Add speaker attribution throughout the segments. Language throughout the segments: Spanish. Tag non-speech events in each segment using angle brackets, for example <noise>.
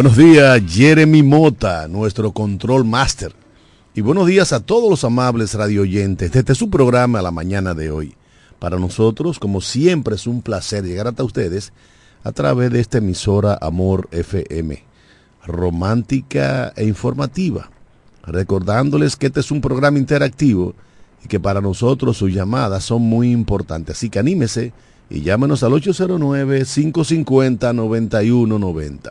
Speaker 1: Buenos días, Jeremy Mota, nuestro control master. Y buenos días a todos los amables radioyentes desde su programa la mañana de hoy. Para nosotros, como siempre, es un placer llegar hasta ustedes a través de esta emisora Amor FM, romántica e informativa. Recordándoles que este es un programa interactivo y que para nosotros sus llamadas son muy importantes. Así que anímese y llámenos al 809-550-9190.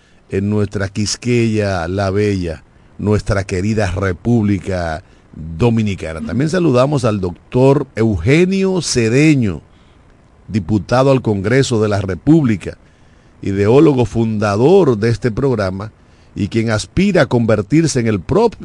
Speaker 1: en nuestra Quisqueya la Bella, nuestra querida República Dominicana. También saludamos al doctor Eugenio Cedeño, diputado al Congreso de la República, ideólogo fundador de este programa y quien aspira a convertirse en el,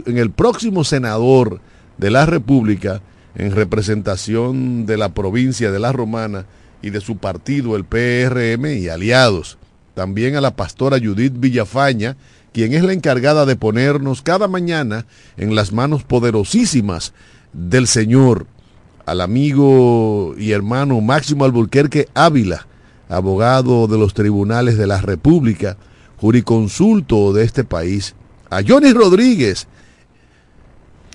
Speaker 1: en el próximo senador de la República en representación de la provincia de La Romana y de su partido, el PRM y aliados también a la pastora Judith Villafaña, quien es la encargada de ponernos cada mañana en las manos poderosísimas del Señor, al amigo y hermano Máximo Alburquerque Ávila, abogado de los tribunales de la República, juriconsulto de este país, a Johnny Rodríguez,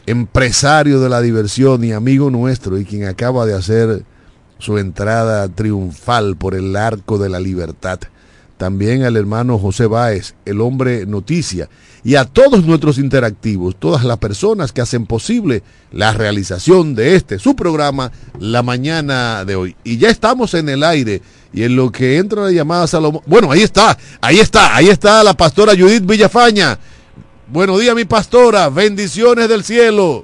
Speaker 1: empresario de la diversión y amigo nuestro y quien acaba de hacer su entrada triunfal por el arco de la libertad también al hermano José Báez, el hombre noticia, y a todos nuestros interactivos, todas las personas que hacen posible la realización de este, su programa, la mañana de hoy. Y ya estamos en el aire, y en lo que entra la llamada Salomón, bueno, ahí está, ahí está, ahí está la pastora Judith Villafaña. Buenos días, mi pastora, bendiciones del cielo.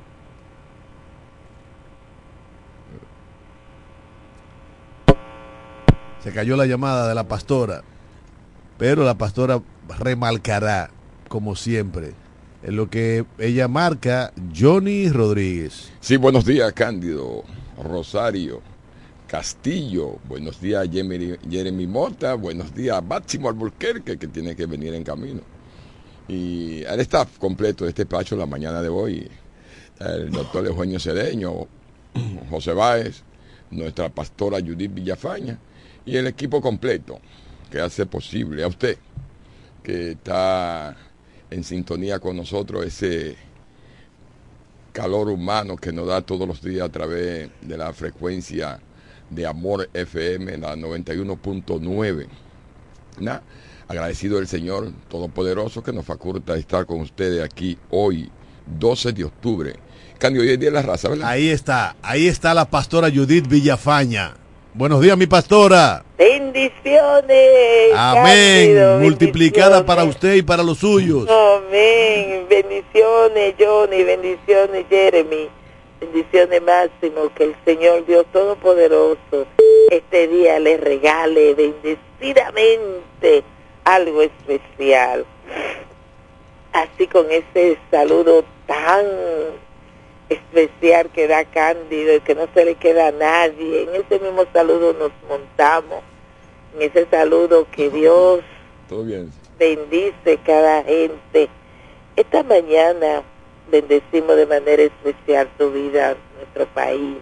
Speaker 1: Se cayó la llamada de la pastora pero la pastora remarcará, como siempre, en lo que ella marca Johnny Rodríguez.
Speaker 2: Sí, buenos días, Cándido, Rosario, Castillo, buenos días, Jeremy, Mota, buenos días, Máximo Alburquerque, que tiene que venir en camino. Y al staff completo de este despacho la mañana de hoy, el doctor Eugenio Cedeño, José Báez, nuestra pastora Judith Villafaña y el equipo completo que hace posible a usted que está en sintonía con nosotros ese calor humano que nos da todos los días a través de la frecuencia de Amor FM, la 91.9. Agradecido el Señor Todopoderoso que nos faculta estar con ustedes aquí hoy, 12 de octubre. Cambio hoy es Día de la Raza, ¿verdad?
Speaker 1: Ahí está, ahí está la pastora Judith Villafaña Buenos días, mi pastora.
Speaker 3: Bendiciones.
Speaker 1: Amén. Multiplicada para usted y para los suyos.
Speaker 3: Amén. Bendiciones, Johnny. Bendiciones, Jeremy. Bendiciones, Máximo. Que el Señor Dios Todopoderoso este día le regale bendecidamente algo especial. Así con ese saludo tan especial que da Cándido y que no se le queda a nadie. En ese mismo saludo nos montamos, en ese saludo que Dios bendice cada gente. Esta mañana bendecimos de manera especial tu vida, nuestro país,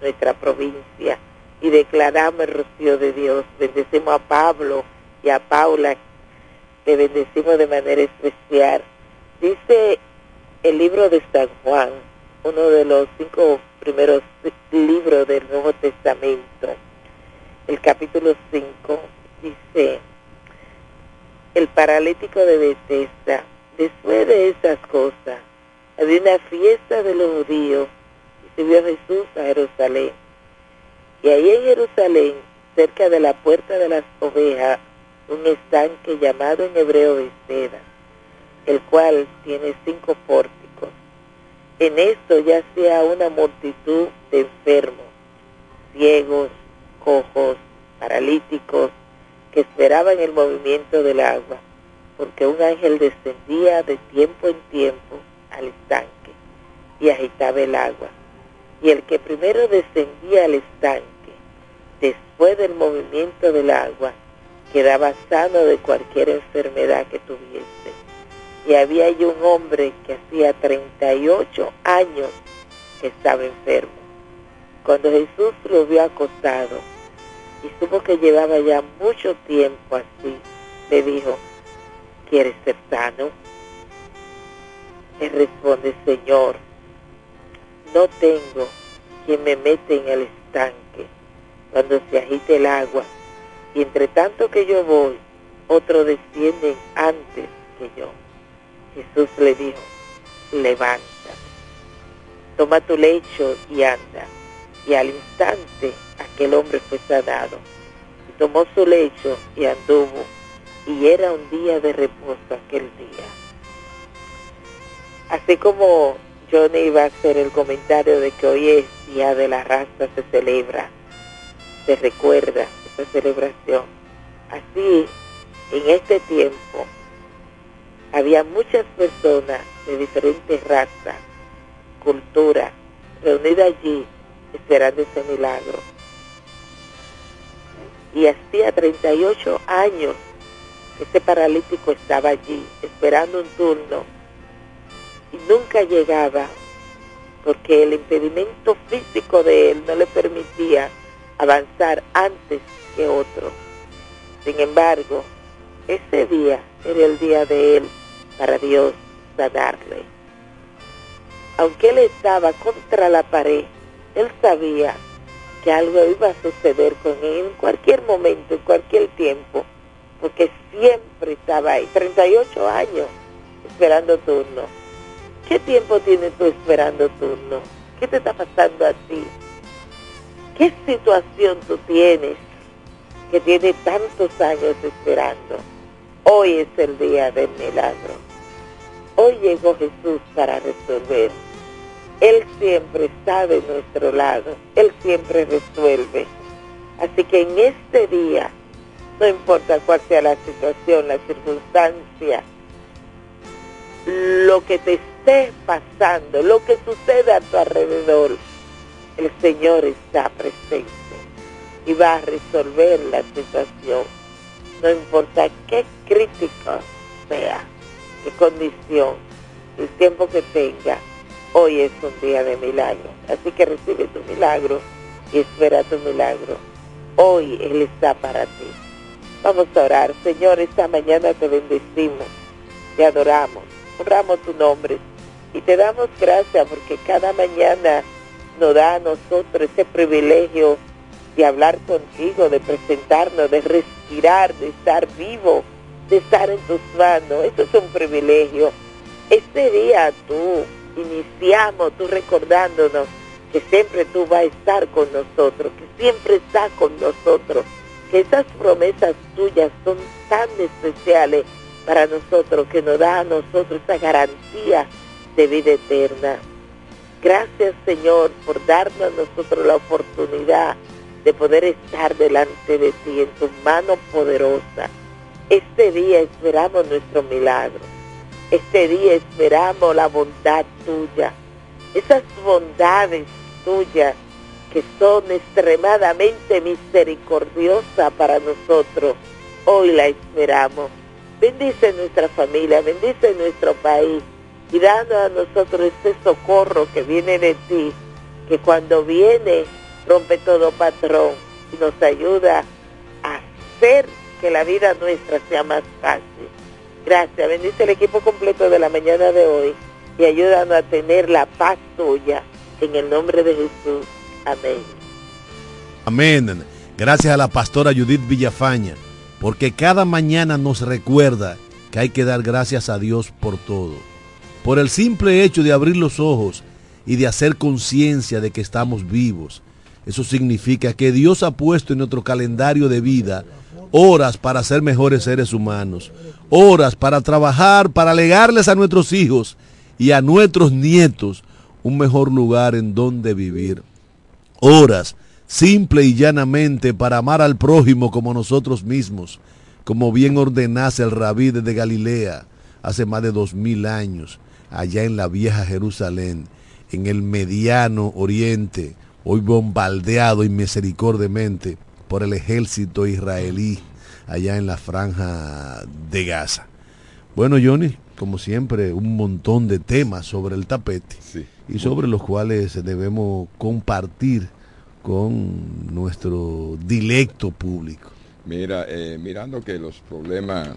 Speaker 3: nuestra provincia y declaramos el rocío de Dios. Bendecimos a Pablo y a Paula, que bendecimos de manera especial. Dice el libro de San Juan, uno de los cinco primeros libros del Nuevo Testamento, el capítulo 5, dice, el paralítico de Bethesda, después de esas cosas, había una fiesta de los judíos y vio Jesús a Jerusalén. Y ahí en Jerusalén, cerca de la puerta de las ovejas, un estanque llamado en hebreo Bethesda, el cual tiene cinco puertas en esto ya sea una multitud de enfermos, ciegos, cojos, paralíticos, que esperaban el movimiento del agua, porque un ángel descendía de tiempo en tiempo al estanque y agitaba el agua. Y el que primero descendía al estanque, después del movimiento del agua, quedaba sano de cualquier enfermedad que tuviese. Y había allí un hombre que hacía 38 años que estaba enfermo. Cuando Jesús lo vio acostado y supo que llevaba ya mucho tiempo así, le dijo, ¿quieres ser sano? Él responde, Señor, no tengo quien me mete en el estanque cuando se agite el agua y entre tanto que yo voy, otros descienden antes que yo. Jesús le dijo, levanta, toma tu lecho y anda. Y al instante aquel hombre fue sanado. Y tomó su lecho y anduvo. Y era un día de reposo aquel día. Así como Johnny iba a hacer el comentario de que hoy es Día de la Raza, se celebra, se recuerda esa celebración. Así, en este tiempo, había muchas personas de diferentes razas, culturas, reunidas allí esperando ese milagro. Y hacía 38 años que este paralítico estaba allí esperando un turno y nunca llegaba porque el impedimento físico de él no le permitía avanzar antes que otro. Sin embargo, ese día era el día de él para Dios sanarle. Aunque él estaba contra la pared, él sabía que algo iba a suceder con él en cualquier momento, en cualquier tiempo, porque siempre estaba ahí, 38 años esperando turno ¿Qué tiempo tienes tú esperando turno? ¿Qué te está pasando a ti? ¿Qué situación tú tienes que tiene tantos años esperando? Hoy es el día del milagro. Hoy llegó Jesús para resolver. Él siempre está de nuestro lado. Él siempre resuelve. Así que en este día, no importa cuál sea la situación, la circunstancia, lo que te esté pasando, lo que suceda a tu alrededor, el Señor está presente y va a resolver la situación. No importa qué crítica sea, condición, el tiempo que tenga, hoy es un día de milagro. Así que recibe tu milagro y espera tu milagro. Hoy Él está para ti. Vamos a orar. Señor, esta mañana te bendecimos, te adoramos honramos tu nombre y te damos gracias porque cada mañana nos da a nosotros ese privilegio de hablar contigo, de presentarnos, de respirar, de estar vivo, de estar en tus manos. Eso es un privilegio. Este día tú iniciamos, tú recordándonos que siempre tú vas a estar con nosotros, que siempre estás con nosotros, que esas promesas tuyas son tan especiales para nosotros, que nos da a nosotros esa garantía de vida eterna. Gracias Señor por darnos a nosotros la oportunidad de poder estar delante de ti en tu mano poderosa. Este día esperamos nuestro milagro. Este día esperamos la bondad tuya. Esas bondades tuyas que son extremadamente misericordiosas para nosotros. Hoy la esperamos. Bendice nuestra familia, bendice nuestro país y dando a nosotros este socorro que viene de ti, que cuando viene rompe todo patrón y nos ayuda a hacer que la vida nuestra sea más fácil. Gracias, bendice el equipo completo de la mañana de hoy y ayúdanos a tener la paz tuya en el nombre de Jesús. Amén.
Speaker 1: Amén. Gracias a la pastora Judith Villafaña porque cada mañana nos recuerda que hay que dar gracias a Dios por todo. Por el simple hecho de abrir los ojos y de hacer conciencia de que estamos vivos. Eso significa que Dios ha puesto en nuestro calendario de vida horas para ser mejores seres humanos, horas para trabajar, para legarles a nuestros hijos y a nuestros nietos un mejor lugar en donde vivir. Horas simple y llanamente para amar al prójimo como nosotros mismos, como bien ordenase el rabí desde Galilea hace más de dos mil años, allá en la vieja Jerusalén, en el mediano oriente, hoy bombardeado inmisericordiamente por el ejército israelí allá en la franja de Gaza. Bueno, Johnny, como siempre, un montón de temas sobre el tapete y sobre los cuales debemos compartir con nuestro dilecto público.
Speaker 2: Mira, eh, mirando que los problemas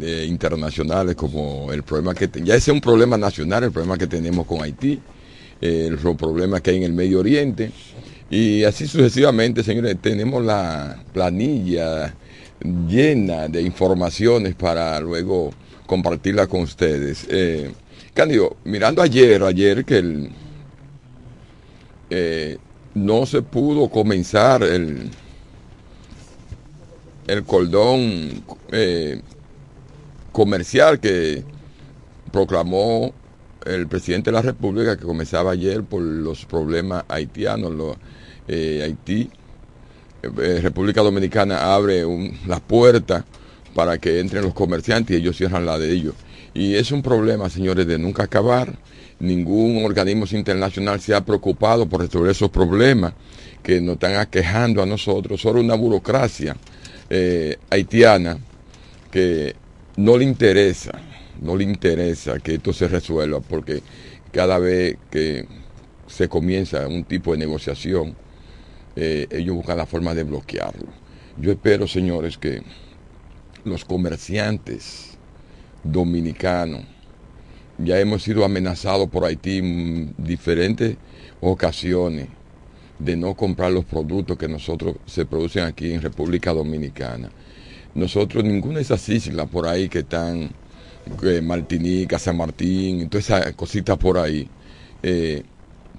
Speaker 2: eh, internacionales, como el problema que ya ese es un problema nacional, el problema que tenemos con Haití, eh, los problemas que hay en el Medio Oriente, y así sucesivamente, señores, tenemos la planilla llena de informaciones para luego compartirla con ustedes. Eh, Cándido, mirando ayer, ayer que eh, no se pudo comenzar el, el cordón eh, comercial que proclamó el presidente de la República que comenzaba ayer por los problemas haitianos, eh, Haití, eh, República Dominicana abre las puertas para que entren los comerciantes y ellos cierran la de ellos. Y es un problema, señores, de nunca acabar. Ningún organismo internacional se ha preocupado por resolver esos problemas que nos están aquejando a nosotros. Solo una burocracia eh, haitiana que no le interesa, no le interesa que esto se resuelva porque cada vez que se comienza un tipo de negociación, eh, ellos buscan la forma de bloquearlo. Yo espero, señores, que los comerciantes dominicanos, ya hemos sido amenazados por Haití en diferentes ocasiones de no comprar los productos que nosotros se producen aquí en República Dominicana. Nosotros, ninguna de esas islas por ahí que están, eh, Martinica, San Martín, todas esas cositas por ahí, eh,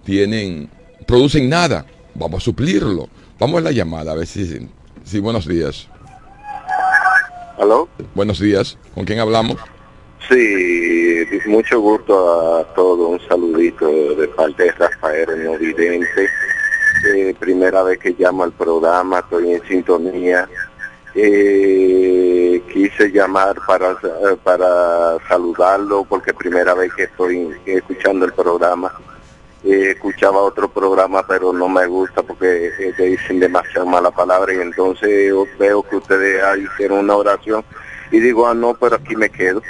Speaker 2: tienen, producen nada vamos a suplirlo. Vamos a la llamada, a ver si... Sí, buenos días.
Speaker 4: ¿Aló?
Speaker 2: Buenos días. ¿Con quién hablamos?
Speaker 4: Sí, mucho gusto a todos. Un saludito de parte de Rafael No Vidente. Eh, primera vez que llamo al programa, estoy en sintonía. Eh, quise llamar para, para saludarlo porque primera vez que estoy escuchando el programa escuchaba otro programa, pero no me gusta porque eh, dicen demasiado mala palabra y entonces veo que ustedes hicieron una oración y digo, ah, no, pero aquí me quedo.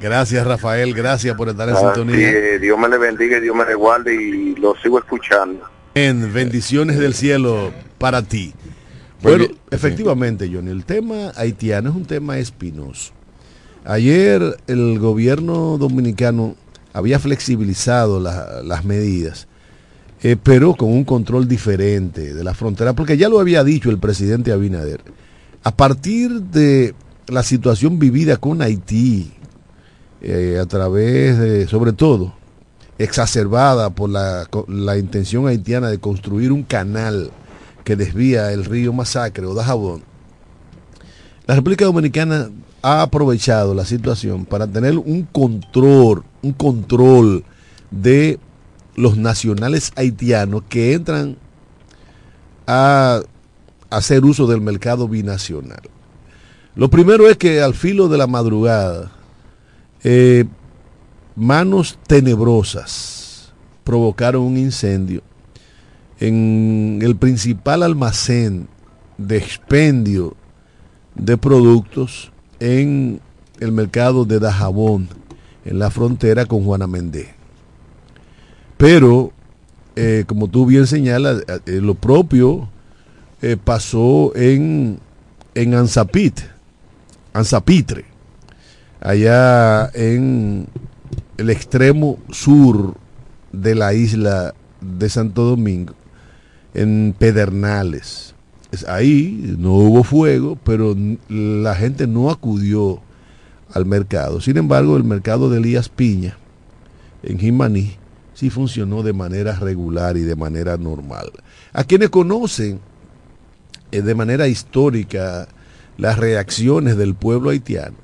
Speaker 1: Gracias, Rafael, gracias por estar en sintonía.
Speaker 4: Eh, Dios me le bendiga y Dios me le guarde y lo sigo escuchando.
Speaker 1: En bendiciones del cielo para ti. Bueno, efectivamente, Johnny, el tema haitiano es un tema espinoso. Ayer el gobierno dominicano había flexibilizado las medidas, eh, pero con un control diferente de la frontera, porque ya lo había dicho el presidente Abinader. A partir de la situación vivida con Haití, eh, a través de, sobre todo, exacerbada por la, la, intención haitiana de construir un canal que desvía el río Masacre o Dajabón, la República Dominicana ha aprovechado la situación para tener un control, un control de los nacionales haitianos que entran a hacer uso del mercado binacional. Lo primero es que al filo de la madrugada, eh, manos tenebrosas provocaron un incendio en el principal almacén de expendio de productos en el mercado de Dajabón, en la frontera con Juana Méndez. Pero, eh, como tú bien señalas, eh, lo propio eh, pasó en, en Anzapit, Anzapitre, allá en el extremo sur de la isla de Santo Domingo, en Pedernales ahí no hubo fuego, pero la gente no acudió al mercado. Sin embargo, el mercado de Elías Piña, en Jimaní, sí funcionó de manera regular y de manera normal. A quienes conocen eh, de manera histórica las reacciones del pueblo haitiano,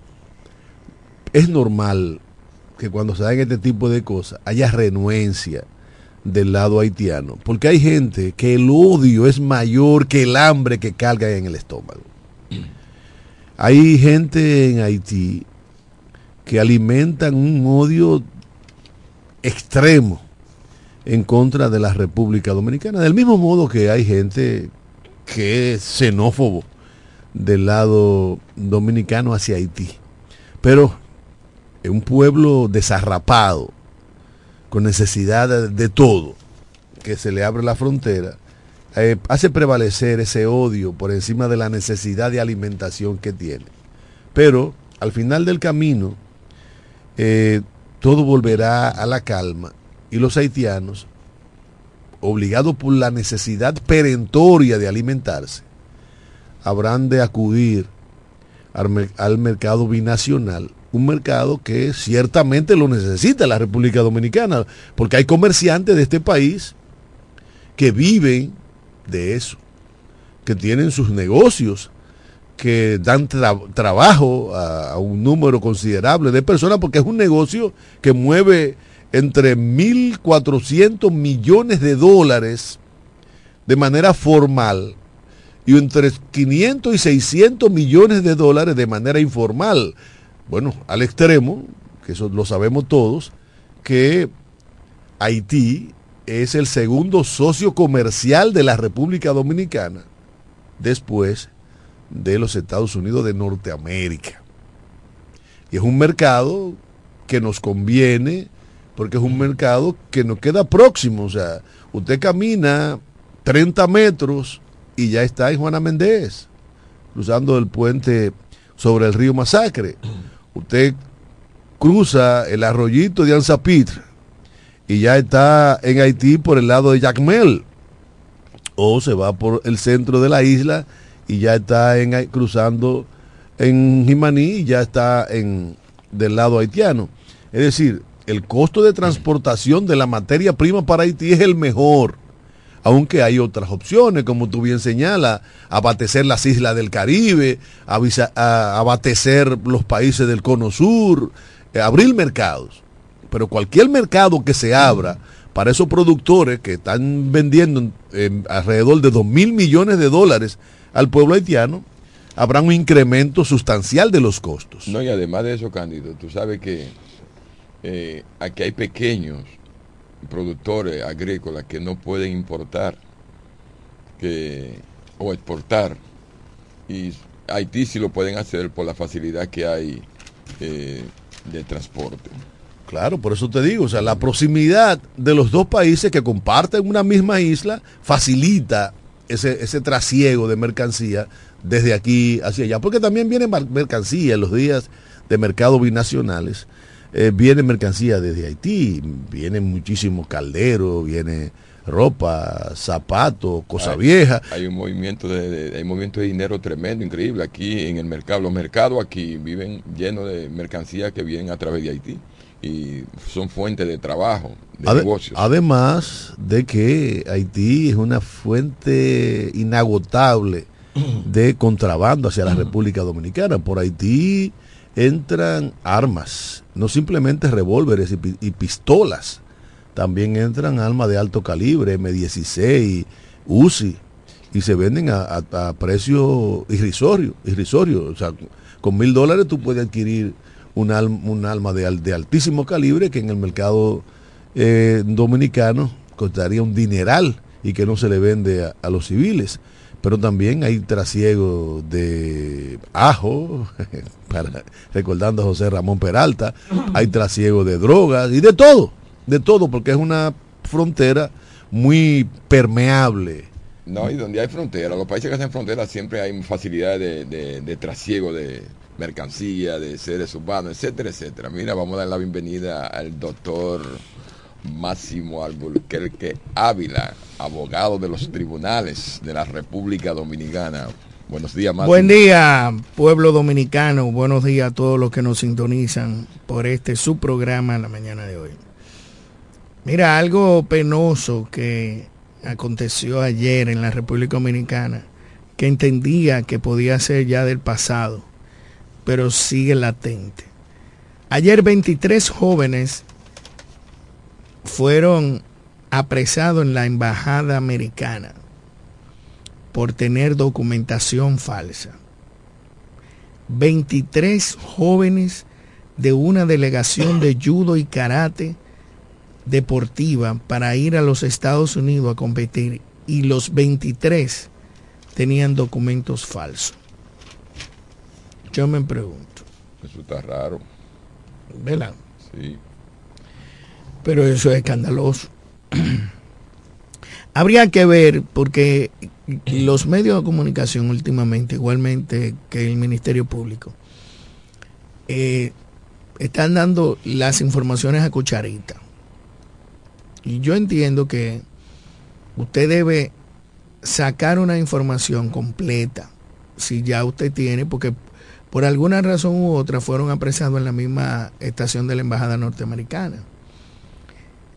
Speaker 1: es normal que cuando se dan este tipo de cosas haya renuencia del lado haitiano, porque hay gente que el odio es mayor que el hambre que carga en el estómago. <clears throat> Hay gente en Haití que alimentan un odio extremo en contra de la República Dominicana. Del mismo modo que hay gente que es xenófobo del lado dominicano hacia Haití. Pero es un pueblo desarrapado, con necesidad de, todo, que se le abre la frontera, eh, hace prevalecer ese odio por encima de la necesidad de alimentación que tiene. Pero al final del camino, eh, todo volverá a la calma y los haitianos, obligados por la necesidad perentoria de alimentarse, habrán de acudir al, mercado binacional, un mercado que ciertamente lo necesita la República Dominicana, porque hay comerciantes de este país que viven de eso, que tienen sus negocios, que dan trabajo a, un número considerable de personas, porque es un negocio que mueve entre 1.400 millones de dólares de manera formal y entre 500 y 600 millones de dólares de manera informal. Bueno, al extremo, que eso lo sabemos todos, que Haití es el segundo socio comercial de la República Dominicana después de los Estados Unidos de Norteamérica. Y es un mercado que nos conviene porque es un mercado que nos queda próximo. O sea, usted camina 30 metros y ya está en Juana Méndez, cruzando el puente sobre el río Masacre. Usted cruza el arroyito de Anzapitre y ya está en Haití por el lado de Jacmel. O se va por el centro de la isla y ya está en, cruzando en Jimaní y ya está en, del lado haitiano. Es decir, el costo de transportación de la materia prima para Haití es el mejor aunque hay otras opciones, como tú bien señalas, abastecer las islas del Caribe, abastecer los países del Cono Sur, eh, abrir mercados. Pero cualquier mercado que se abra para esos productores que están vendiendo alrededor de 2 mil millones de dólares al pueblo haitiano, habrá un incremento sustancial de los costos.
Speaker 2: No, y además de eso, Cándido, tú sabes que eh, aquí hay pequeños productores agrícolas que no pueden importar que, o exportar. Y Haití sí lo pueden hacer por la facilidad que hay eh, de transporte.
Speaker 1: Claro, por eso te digo, o sea, la proximidad de los dos países que comparten una misma isla facilita ese, ese trasiego de mercancía desde aquí hacia allá, porque también viene mercancía en los días de mercado binacionales eh, viene mercancía desde Haití, viene muchísimo caldero, viene ropa, zapatos, cosa vieja.
Speaker 2: Hay un movimiento de, hay movimiento de dinero tremendo, increíble aquí en el mercado. Los mercados aquí viven llenos de mercancía que vienen a través de Haití y son fuentes de trabajo, de negocios.
Speaker 1: Además de que Haití es una fuente inagotable de contrabando hacia la República Dominicana. Por Haití entran armas, no simplemente revólveres y, pistolas, también entran armas de alto calibre, M16, UCI, y se venden a, precio irrisorio, irrisorio. O sea, con mil dólares tú puedes adquirir un, un alma de, de, altísimo calibre que en el mercado eh, dominicano costaría un dineral y que no se le vende a los civiles pero también hay trasiego de ajo, <laughs> recordando a José Ramón Peralta, hay trasiego de drogas y de todo, de todo, porque es una frontera muy permeable.
Speaker 2: No, y donde hay frontera, los países que hacen frontera siempre hay facilidad de, de trasiego de mercancía, de seres humanos, etcétera, etcétera. Mira, vamos a dar la bienvenida al doctor Máximo Alburquerque Ávila, abogado de los tribunales de la República Dominicana. Buenos días,
Speaker 5: Máximo. Buen día, pueblo dominicano. Buenos días a todos los que nos sintonizan por este su programa en la mañana de hoy. Mira, algo penoso que aconteció ayer en la República Dominicana, que entendía que podía ser ya del pasado, pero sigue latente. Ayer 23 jóvenes fueron apresados en la embajada americana por tener documentación falsa. 23 jóvenes de una delegación de judo y karate deportiva para ir a los Estados Unidos a competir y los 23 tenían documentos falsos. Yo me pregunto.
Speaker 2: Eso está raro.
Speaker 5: ¿Verdad? Sí. Pero eso es escandaloso. <clears throat> Habría que ver, porque los medios de comunicación últimamente, igualmente que el Ministerio Público, eh, están dando las informaciones a cucharita. Y yo entiendo que usted debe sacar una información completa, si ya usted tiene, porque por alguna razón u otra fueron apresados en la misma estación de la Embajada Norteamericana.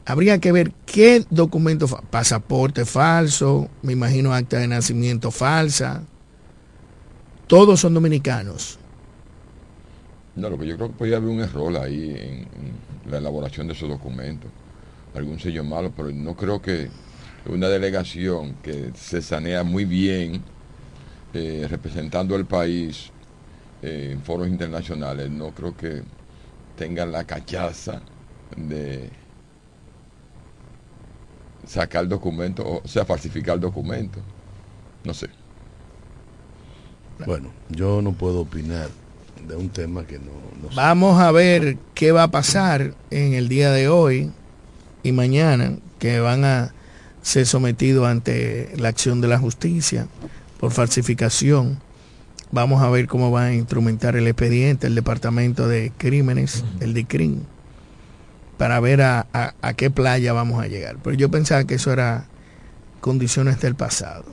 Speaker 5: Habría que ver qué documento, pasaporte falso, me imagino acta de nacimiento falsa, todos son dominicanos.
Speaker 2: No, lo que yo creo que podría haber un error ahí en, la elaboración de esos documentos, algún sello malo, pero no creo que una delegación que se sanea muy bien eh, representando al país eh, en foros internacionales, no creo que tengan la cachaza de sacar documento, o sea, falsificar documento. No sé.
Speaker 1: Bueno, yo no puedo opinar de un tema que no,
Speaker 5: Vamos a ver qué va a pasar en el día de hoy y mañana, que van a ser sometidos ante la acción de la justicia por falsificación. Vamos a ver cómo va a instrumentar el expediente el Departamento de Crímenes, el DICRIM, para ver a, a, qué playa vamos a llegar. Pero yo pensaba que eso era condiciones del pasado.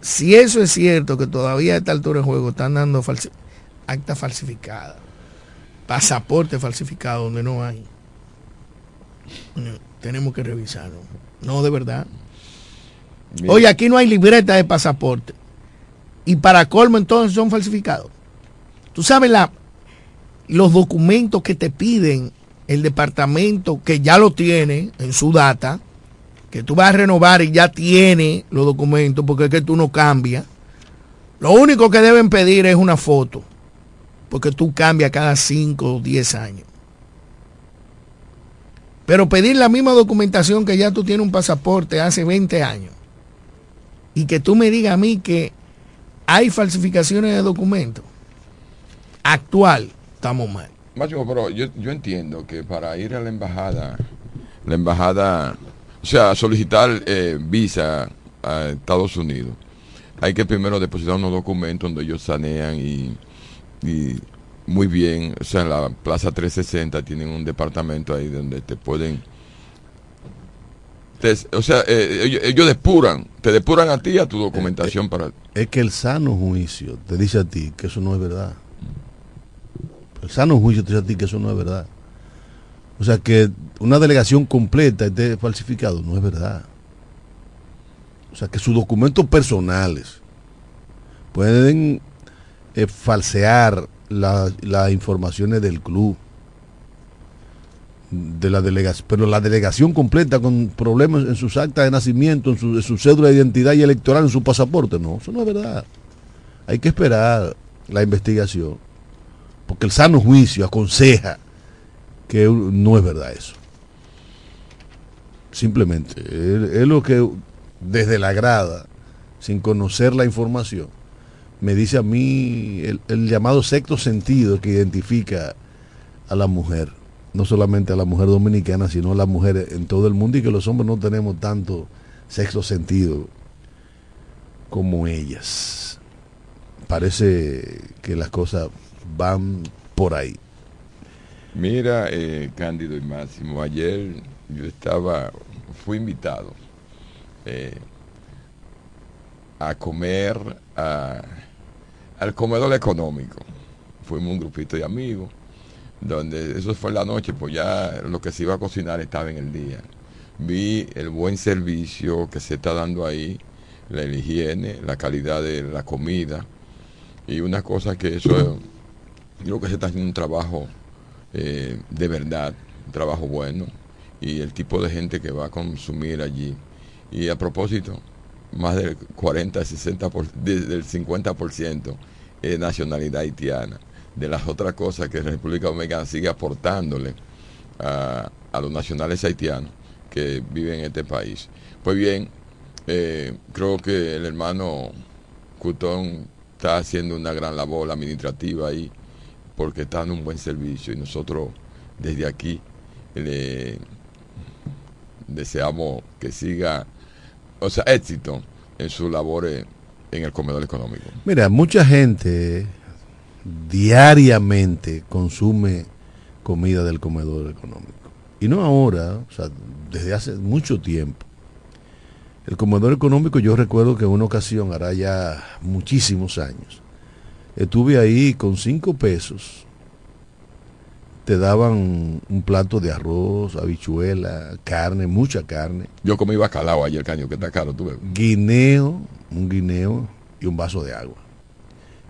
Speaker 5: Si eso es cierto, que todavía a esta altura de juego están dando acta falsificada, pasaporte falsificado donde no hay, tenemos que revisarlo. No, de verdad. Oye, aquí no hay libreta de pasaporte. Y para colmo entonces son falsificados. Tú sabes la, los documentos que te piden el departamento que ya lo tiene en su data, que tú vas a renovar y ya tiene los documentos porque es que tú no cambias. Lo único que deben pedir es una foto, porque tú cambias cada 5 o 10 años. Pero pedir la misma documentación que ya tú tienes un pasaporte hace 20 años y que tú me digas a mí que hay falsificaciones de documentos actual, estamos mal.
Speaker 2: Máximo, pero yo, yo entiendo que para ir a la embajada, la embajada, o sea, solicitar eh, visa a Estados Unidos, hay que primero depositar unos documentos donde ellos sanean y, muy bien, o sea, en la Plaza 360 tienen un departamento ahí donde te pueden... o sea, eh, ellos, depuran, te depuran a ti a tu documentación para...
Speaker 1: Es que el sano juicio te dice a ti que eso no es verdad el sano juicio te dice a ti que eso no es verdad. O sea, que una delegación completa esté falsificado, no es verdad. O sea, que sus documentos personales pueden eh, falsear las informaciones del club, de la delegación, pero la delegación completa con problemas en sus actas de nacimiento, en su, en su cédula de identidad y electoral, en su pasaporte, no, eso no es verdad. Hay que esperar la investigación porque el sano juicio aconseja que no es verdad eso. Simplemente, es lo que desde la grada, sin conocer la información, me dice a mí el, llamado sexto sentido que identifica a la mujer, no solamente a la mujer dominicana, sino a la mujer en todo el mundo y que los hombres no tenemos tanto sexto sentido como ellas. Parece que las cosas van por ahí.
Speaker 2: Mira, eh, Cándido y Máximo, ayer yo estaba, fui invitado eh, a comer al comedor económico. Fuimos un grupito de amigos, donde eso fue la noche, pues ya lo que se iba a cocinar estaba en el día. Vi el buen servicio que se está dando ahí, la higiene, la calidad de la comida y una cosa que eso creo que se está haciendo un trabajo eh, de verdad, un trabajo bueno, y el tipo de gente que va a consumir allí. Y a propósito, más del 40, 60, por, del 50% eh, nacionalidad haitiana, de las otras cosas que la República Dominicana sigue aportándole a, los nacionales haitianos que viven en este país. Pues bien, eh, creo que el hermano Cutón está haciendo una gran labor administrativa ahí porque está dando un buen servicio y nosotros desde aquí le deseamos que siga, o sea, éxito en sus labores en el comedor económico.
Speaker 1: Mira, mucha gente diariamente consume comida del comedor económico. Y no ahora, o sea, desde hace mucho tiempo. El comedor económico yo recuerdo que en una ocasión, hará ya muchísimos años, estuve ahí con cinco pesos te daban un plato de arroz, habichuela, carne, mucha carne.
Speaker 2: Yo comí bacalao ayer, caño, que está caro, tú ves.
Speaker 1: Guineo, un guineo y un vaso de agua.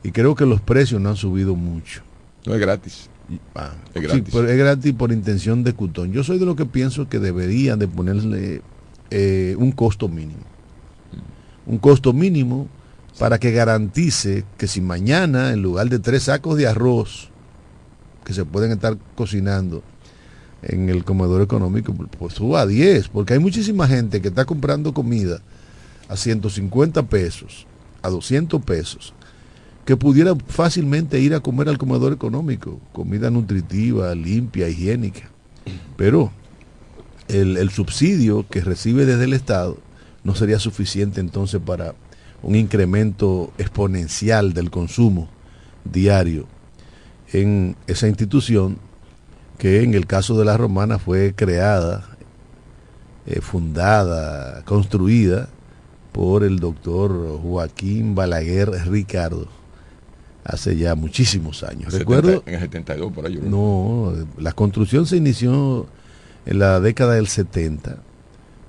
Speaker 1: Y creo que los precios no han subido mucho.
Speaker 2: No es gratis.
Speaker 1: Ah, es gratis. es gratis por intención de Cutón. Yo soy de lo que pienso que deberían de ponerle eh, un costo mínimo. Un costo mínimo para que garantice que si mañana en lugar de tres sacos de arroz que se pueden estar cocinando en el comedor económico, pues suba a 10, porque hay muchísima gente que está comprando comida a 150 pesos, a 200 pesos, que pudiera fácilmente ir a comer al comedor económico, comida nutritiva, limpia, higiénica. Pero el, el subsidio que recibe desde el Estado no sería suficiente entonces para un incremento exponencial del consumo diario en esa institución que en el caso de la romana fue creada, eh, fundada, construida por el doctor Joaquín Balaguer Ricardo hace ya muchísimos años. Recuerdo
Speaker 2: en el 72 por ahí.
Speaker 1: No, la construcción se inició en la década del 70,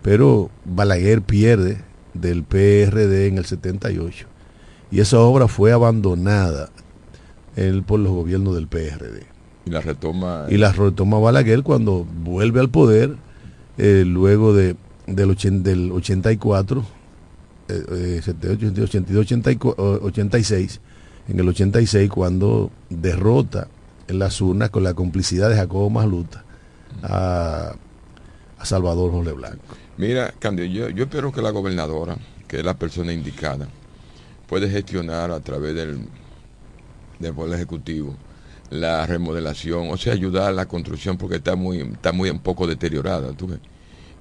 Speaker 1: pero Balaguer pierde del PRD en el 78 y esa obra fue abandonada él por los gobiernos del PRD.
Speaker 2: Y la retoma.
Speaker 1: Y la retoma Balaguer cuando vuelve al poder, eh, luego de, del, del 84, eh, 82, 86, en el 86, cuando derrota en las urnas con la complicidad de Jacobo Masluta a, Salvador Jorge Blanco.
Speaker 2: Mira, Candio, yo, yo espero que la gobernadora, que es la persona indicada, puede gestionar a través del del Poder Ejecutivo la remodelación, o sea, ayudar a la construcción porque está muy, está muy un poco deteriorada, ¿tú ves?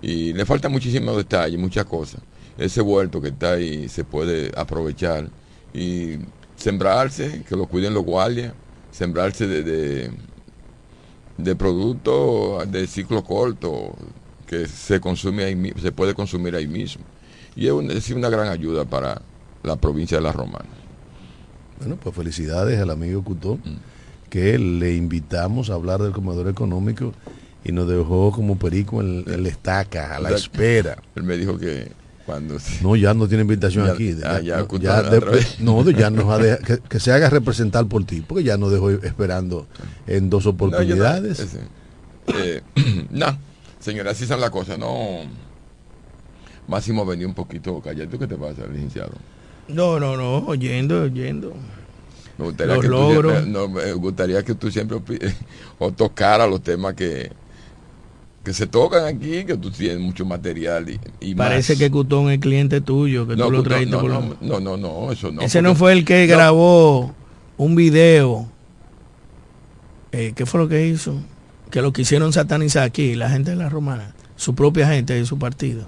Speaker 2: Y le falta muchísimos detalles, muchas cosas. Ese vuelto que está ahí se puede aprovechar y sembrarse, que lo cuiden los guardias, sembrarse de, productos de ciclo corto que se consume ahí, se puede consumir ahí mismo. Y es, una gran ayuda para la provincia de La Romana.
Speaker 1: Bueno, pues felicidades al amigo Cutón, mm. que le invitamos a hablar del comedor económico y nos dejó como perico en, la estaca, a la espera.
Speaker 2: Él me dijo que cuando...
Speaker 1: No, ya no tiene invitación aquí.
Speaker 2: Ah, ya, <laughs>
Speaker 1: no, ya nos ha que, se haga representar por ti, porque ya nos dejó esperando en dos oportunidades.
Speaker 2: Eh, <clears throat> no, señora, así son las cosas, no... Máximo venía un poquito callado. ¿Qué te pasa, licenciado?
Speaker 5: No, no, no, oyendo, oyendo.
Speaker 2: Me gustaría, que tú, me gustaría que tú siempre <laughs> o tocara los temas que, que se tocan aquí, que tú tienes mucho material y,
Speaker 5: Parece que Cutón es cliente tuyo, que tú lo traes
Speaker 2: no, no, no, no, eso no.
Speaker 5: Ese no fue el que grabó un video. Eh, ¿Qué fue lo que hizo? Que lo quisieron satanizar aquí, la gente de la romana, su propia gente de su partido.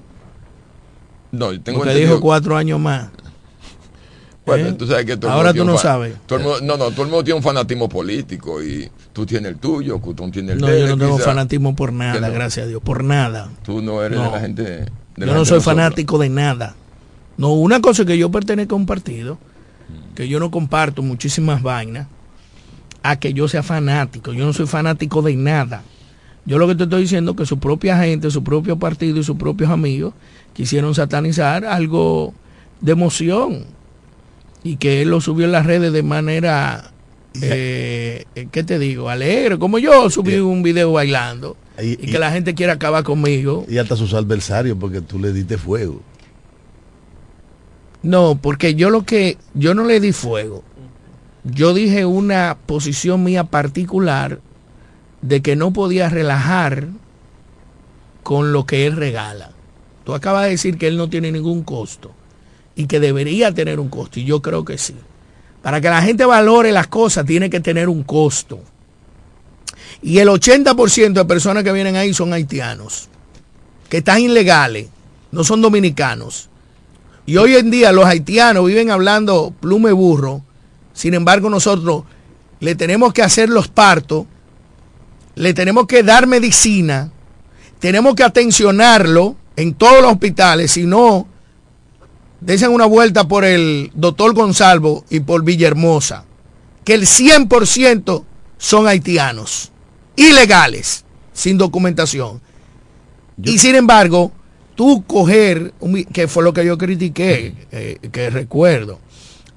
Speaker 2: No, tengo
Speaker 5: Porque dijo cuatro años más.
Speaker 2: Bueno, ¿Eh? tú sabes que todo
Speaker 5: Ahora tú no sabes.
Speaker 2: no, no, todo el mundo tiene un fanatismo político y tú tienes el tuyo, Cutón tiene el
Speaker 5: No, yo no tengo fanatismo por nada, gracias a Dios, por nada.
Speaker 2: Tú no eres de la gente.
Speaker 5: yo no soy fanático de nada. No, una cosa es que yo pertenezco a un partido, que yo no comparto muchísimas vainas, a que yo sea fanático. Yo no soy fanático de nada. Yo lo que te estoy diciendo es que su propia gente, su propio partido y sus propios amigos quisieron satanizar algo de emoción y que él lo subió en las redes de manera, eh, ¿qué te digo? Alegre, como yo subí un video bailando y, que la gente quiere acabar conmigo.
Speaker 1: Y hasta sus adversarios porque tú le diste fuego.
Speaker 5: No, porque yo lo que, yo no le di fuego. yo dije una posición mía particular de que no podía relajar con lo que él regala. Tú acabas de decir que él no tiene ningún costo y que debería tener un costo, y yo creo que sí. Para que la gente valore las cosas tiene que tener un costo. Y el 80% de personas que vienen ahí son haitianos, que están ilegales, no son dominicanos. Y hoy en día los haitianos viven hablando plume burro, sin embargo nosotros le tenemos que hacer los partos, le tenemos que dar medicina, tenemos que atencionarlo en todos los hospitales, si no, desen una vuelta por el doctor Gonzalo y por Villahermosa, que el 100% son haitianos, ilegales, sin documentación. Y sin embargo, tú coger, que fue lo que yo critiqué, eh, que recuerdo,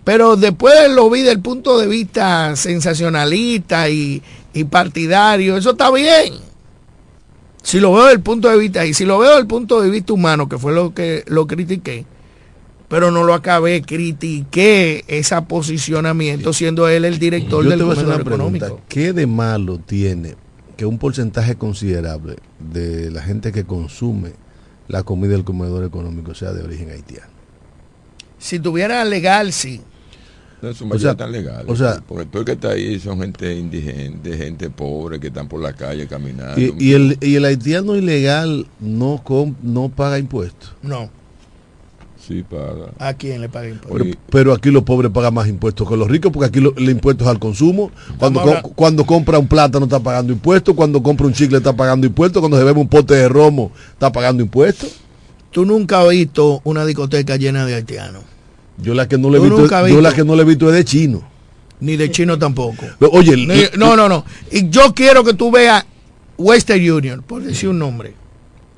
Speaker 5: pero después lo vi del punto de vista sensacionalista y, y partidario, eso está bien. Si lo veo del punto de vista, y si lo veo del punto de vista humano, que fue lo que lo critiqué, pero no lo acabé, critiqué ese posicionamiento siendo él el director del comedor económico.
Speaker 1: ¿Qué de malo tiene que un porcentaje considerable de la gente que consume la comida del comedor económico sea de origen haitiano?
Speaker 5: Si tuviera legal, sí.
Speaker 2: No, su o sea, tan legal. O sea, porque todo el que está ahí son gente indigente, gente pobre que están por la calle caminando.
Speaker 1: ¿Y, el, y el haitiano ilegal no, no paga impuestos?
Speaker 5: No.
Speaker 2: Sí paga.
Speaker 5: ¿A quién le paga impuestos?
Speaker 1: Pero, aquí los pobres pagan más impuestos que los ricos porque aquí lo, el impuesto es al consumo. Cuando, cuando compra un plátano está pagando impuestos, cuando compra un chicle está pagando impuestos, cuando se bebe un pote de romo está pagando impuestos.
Speaker 5: ¿Tú nunca has visto una discoteca llena de haitianos?
Speaker 1: Yo la que no le he visto, yo la que no le he visto es de chino.
Speaker 5: Ni de chino tampoco.
Speaker 1: Oye,
Speaker 5: no, no, no. Y yo quiero que tú veas Western Union, por decir un nombre,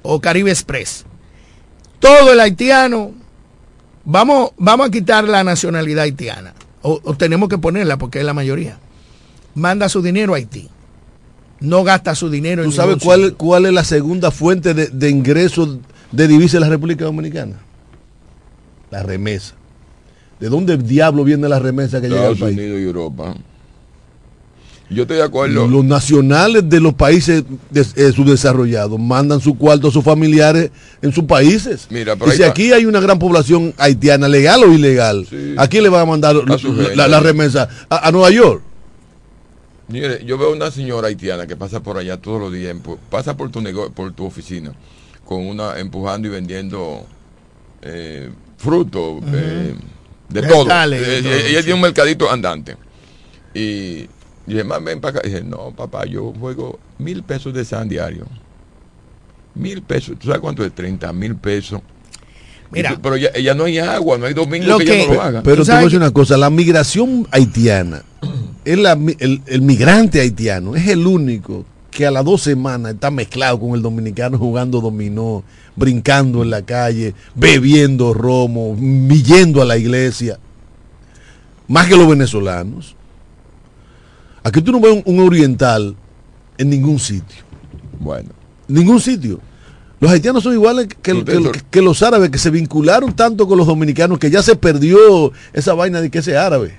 Speaker 5: o Caribe Express. Todo el haitiano, vamos, vamos a quitar la nacionalidad haitiana, o, tenemos que ponerla porque es la mayoría. Manda su dinero a Haití. No gasta su dinero
Speaker 1: en ¿Tú sabes cuál, cuál es la segunda fuente de, de ingresos de divisas de la República Dominicana? La remesa. ¿De dónde diablo viene la remesa que llega al país?
Speaker 2: Unidos y Europa. Yo estoy de acuerdo.
Speaker 1: Los nacionales de los países eh, subdesarrollados mandan su cuarto a sus familiares en sus países. Mira, y si aquí hay una gran población haitiana, legal o ilegal, ¿a quién le va a mandar la, remesa? ¿A, Nueva York?
Speaker 2: Mire, yo veo una señora haitiana que pasa por allá todos los días, pasa por tu por tu oficina, con una empujando y vendiendo eh, frutos. De todo. Eh, ella tiene un mercadito andante. Y dije, más ven para acá. dije, no, papá, yo juego mil pesos de San diario. Mil pesos. ¿Tú sabes cuánto es? 30 mil pesos. Mira, pero ya, no hay agua, no hay domingo que, ella no lo haga.
Speaker 1: Pero te voy a decir una cosa, la migración haitiana, es el, el migrante haitiano es el único que a las dos semanas está mezclado con el dominicano jugando dominó, brincando en la calle, bebiendo romo, millendo a la iglesia. Más que los venezolanos. Aquí tú no ves un, oriental en ningún sitio.
Speaker 2: Bueno.
Speaker 1: Ningún sitio. Los haitianos son iguales que, que, los árabes, que se vincularon tanto con los dominicanos que ya se perdió esa vaina de que ese árabe.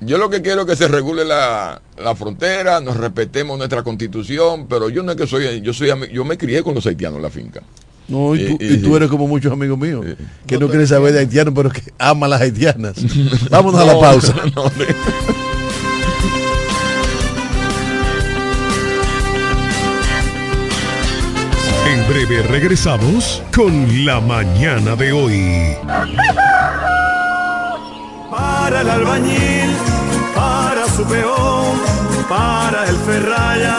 Speaker 2: Yo lo que quiero es que se regule la, frontera, nos respetemos nuestra constitución, pero yo no es que soy, yo soy, yo me crié con los haitianos en la finca.
Speaker 1: No, y, tú, eres como muchos amigos míos, que no, quieren saber de haitianos, pero que aman las haitianas. <laughs> Vámonos a la pausa.
Speaker 6: Breve regresamos con la mañana de hoy. <laughs>
Speaker 7: Para el albañil, para su peón, para el ferraya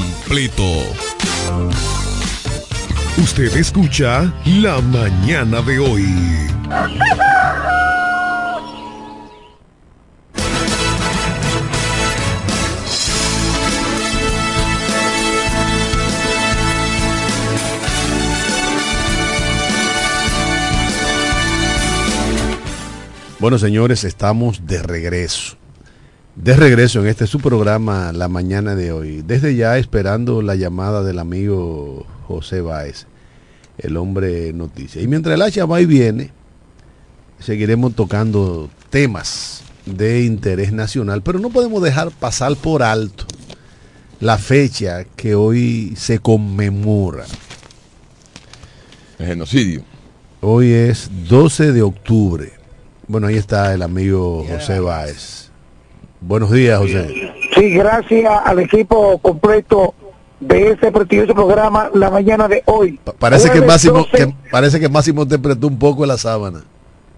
Speaker 6: completo. Usted escucha La Mañana de hoy.
Speaker 1: Bueno, señores, estamos de regreso. De regreso en este su programa la mañana de hoy. Desde ya esperando la llamada del amigo José Báez, el hombre noticia. Y mientras el hacha va y viene, seguiremos tocando temas de interés nacional, pero no podemos dejar pasar por alto la fecha que hoy se conmemora.
Speaker 2: El genocidio.
Speaker 1: Hoy es 12 de octubre. Bueno, ahí está el amigo José Báez. Buenos días, José.
Speaker 8: Sí, gracias al equipo completo de este prestigioso programa la mañana de hoy.
Speaker 1: parece que Máximo que, parece que Máximo te prestó un poco la sábana.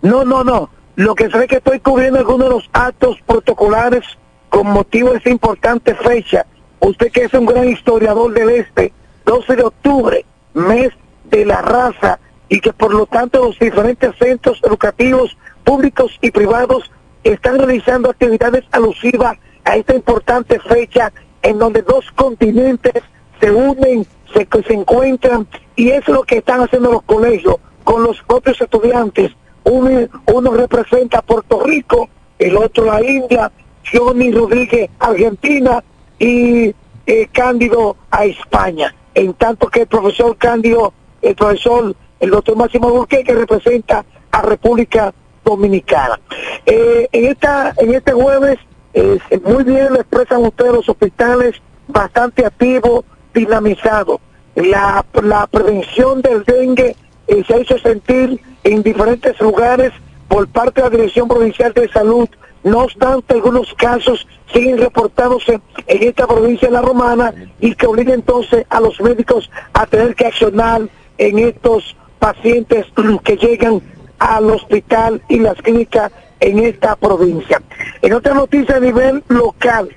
Speaker 8: No, no, no. Lo que sé es que estoy cubriendo algunos de los actos protocolares con motivo de esta importante fecha. Usted que es un gran historiador del este, 12 de octubre, mes de la raza, y que por lo tanto los diferentes centros educativos públicos y privados están realizando actividades alusivas a esta importante fecha en donde dos continentes se unen, se, se encuentran y es lo que están haciendo los colegios con los propios estudiantes. Uno, uno representa a Puerto Rico, el otro la India, Johnny Rodríguez Argentina y eh, Cándido a España. En tanto que el profesor Cándido, el profesor, el doctor Máximo Burque, que representa a República Dominicana. Eh, en, esta, en este jueves, eh, muy bien lo expresan ustedes los hospitales, bastante activos, dinamizados. La, la prevención del dengue eh, se hecho sentir en diferentes lugares por parte de la Dirección Provincial de Salud. No obstante, algunos casos siguen reportándose en esta provincia de La Romana y que obliga entonces a los médicos a tener que accionar en estos pacientes que llegan al hospital y las clínicas en esta provincia. En otra noticia a nivel local,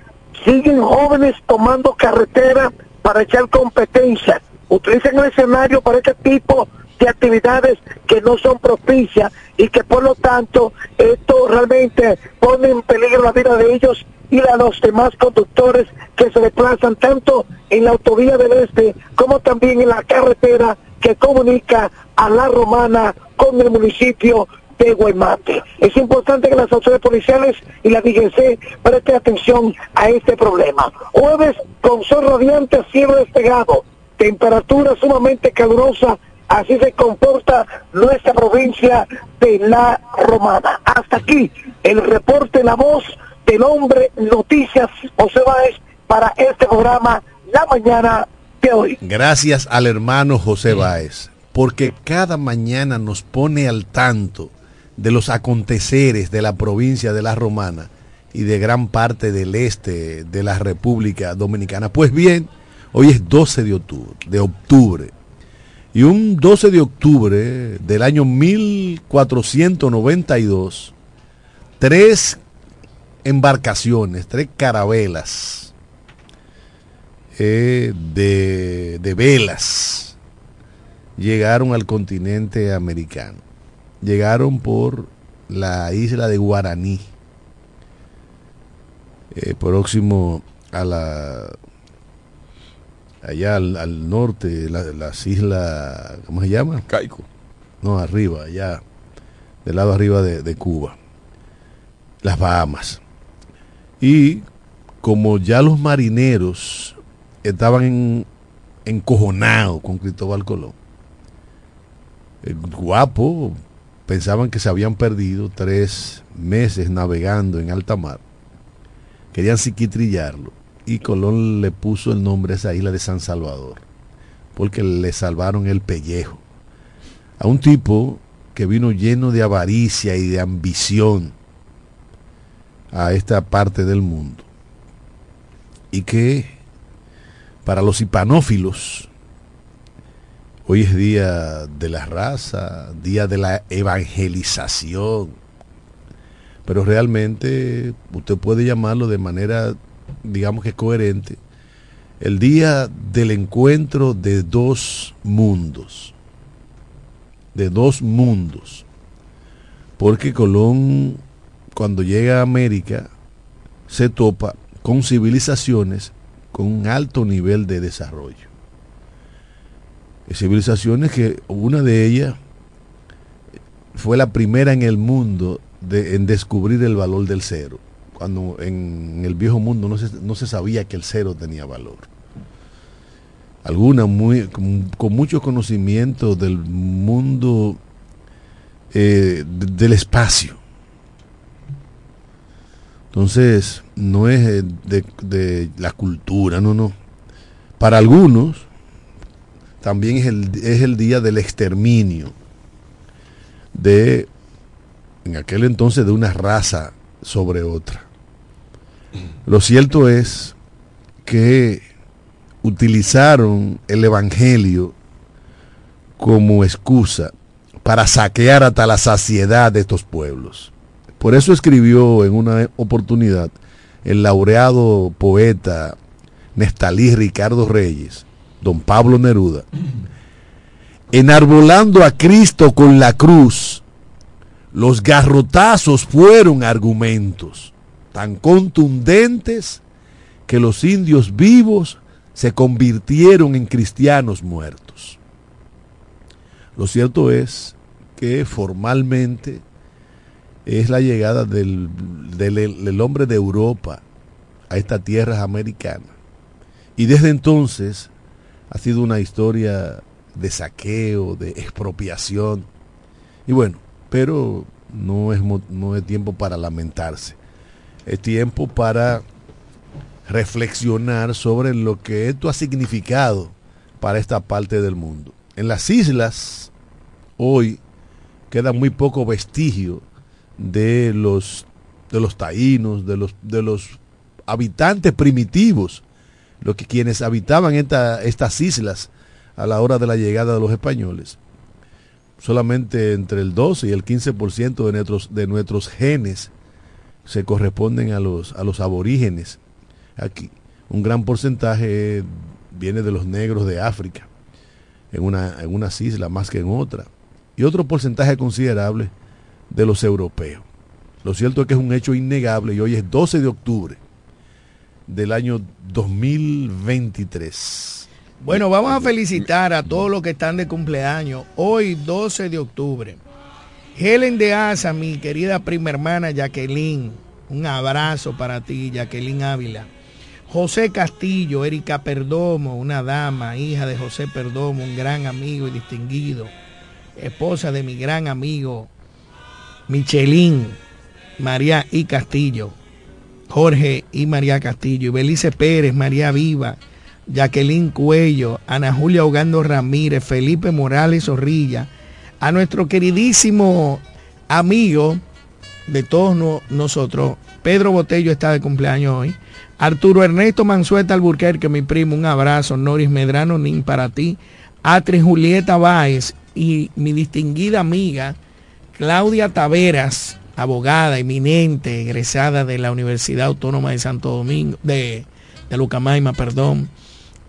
Speaker 8: siguen jóvenes tomando carretera para echar competencia. Utilizan el escenario para este tipo de actividades que no son propicias y que por lo tanto esto realmente pone en peligro la vida de ellos y la de los demás conductores que se desplazan tanto en la autovía del este como también en la carretera que comunica a la romana con el municipio de Guaymate. Es importante que las autoridades policiales y la DGC presten atención a este problema. Jueves con sol radiante, cielo despegado, temperatura sumamente calurosa, así se comporta nuestra provincia de La Romana. Hasta aquí el reporte La Voz del Hombre Noticias José Báez para este programa La Mañana hoy.
Speaker 1: Gracias al hermano José Báez, porque cada mañana nos pone al tanto de los aconteceres de la provincia de La Romana y de gran parte del este de la República Dominicana. Pues bien, hoy es 12 de octubre, de octubre. Y un 12 de octubre del año 1492, tres embarcaciones, tres carabelas eh, de, de velas llegaron al continente americano llegaron por la isla de Guaraní, eh, próximo a la allá al, norte, las islas, ¿cómo se llama?
Speaker 2: Caico.
Speaker 1: No, arriba, allá, del lado arriba de, Cuba, las Bahamas. Y como ya los marineros estaban encojonados con Cristóbal Colón, el guapo, pensaban que se habían perdido tres meses navegando en alta mar. Querían psiquitrillarlo y Colón le puso el nombre a esa isla de San Salvador, porque le salvaron el pellejo. A un tipo que vino lleno de avaricia y de ambición a esta parte del mundo. Y que para los hipanófilos Hoy es día de la raza, día de la evangelización. Pero realmente usted puede llamarlo de manera, digamos que coherente, el día del encuentro de dos mundos. De dos mundos. Porque Colón, cuando llega a América, se topa con civilizaciones con un alto nivel de desarrollo civilizaciones que una de ellas fue la primera en el mundo en descubrir el valor del cero, cuando en el viejo mundo no se, no se sabía que el cero tenía valor. Algunas muy, con, mucho conocimiento del mundo eh, del espacio. Entonces, no es de, de la cultura, no, no. Para algunos, también es el, es el día del exterminio de, en aquel entonces, de una raza sobre otra. Lo cierto es que utilizaron el Evangelio como excusa para saquear hasta la saciedad de estos pueblos. Por eso escribió en una oportunidad el laureado poeta Nestalí Ricardo Reyes don Pablo Neruda, enarbolando a Cristo con la cruz, los garrotazos fueron argumentos tan contundentes que los indios vivos se convirtieron en cristianos muertos. Lo cierto es que formalmente es la llegada del, del, hombre de Europa a estas tierras americanas. Y desde entonces ha sido una historia de saqueo, de expropiación. Y bueno, pero no es, no es tiempo para lamentarse. Es tiempo para reflexionar sobre lo que esto ha significado para esta parte del mundo. En las islas, hoy, queda muy poco vestigio de los, de los taínos, de los, de los habitantes primitivos lo que quienes habitaban estas islas a la hora de la llegada de los españoles. Solamente entre el 12 y el 15% de nuestros, de nuestros genes se corresponden a los, a los aborígenes. Aquí un gran porcentaje viene de los negros de África. en, una, en unas islas más que en otras. Y otro porcentaje considerable de los europeos. Lo cierto es que es un hecho innegable y hoy es 12 de octubre del año 2023.
Speaker 5: Bueno, vamos a felicitar a todos los que están de cumpleaños. Hoy, 12 de octubre. Helen de Asa, mi querida prima hermana Jacqueline. Un abrazo para ti, Jacqueline Ávila. José Castillo, Erika Perdomo, una dama, hija de José Perdomo, un gran amigo y distinguido. Esposa de mi gran amigo Michelín, María y Castillo. Jorge y María Castillo, Belice Pérez, María Viva, Jacqueline Cuello, Ana Julia Hogando Ramírez, Felipe Morales Zorrilla, a nuestro queridísimo amigo de todos nosotros, Pedro Botello está de cumpleaños hoy, Arturo Ernesto Mansueta Alburquerque, mi primo, un abrazo, Noris Medrano Nin para ti, Atri Julieta Báez y mi distinguida amiga Claudia Taveras, abogada eminente, egresada de la Universidad Autónoma de Santo Domingo, de, de Lucamaima, perdón,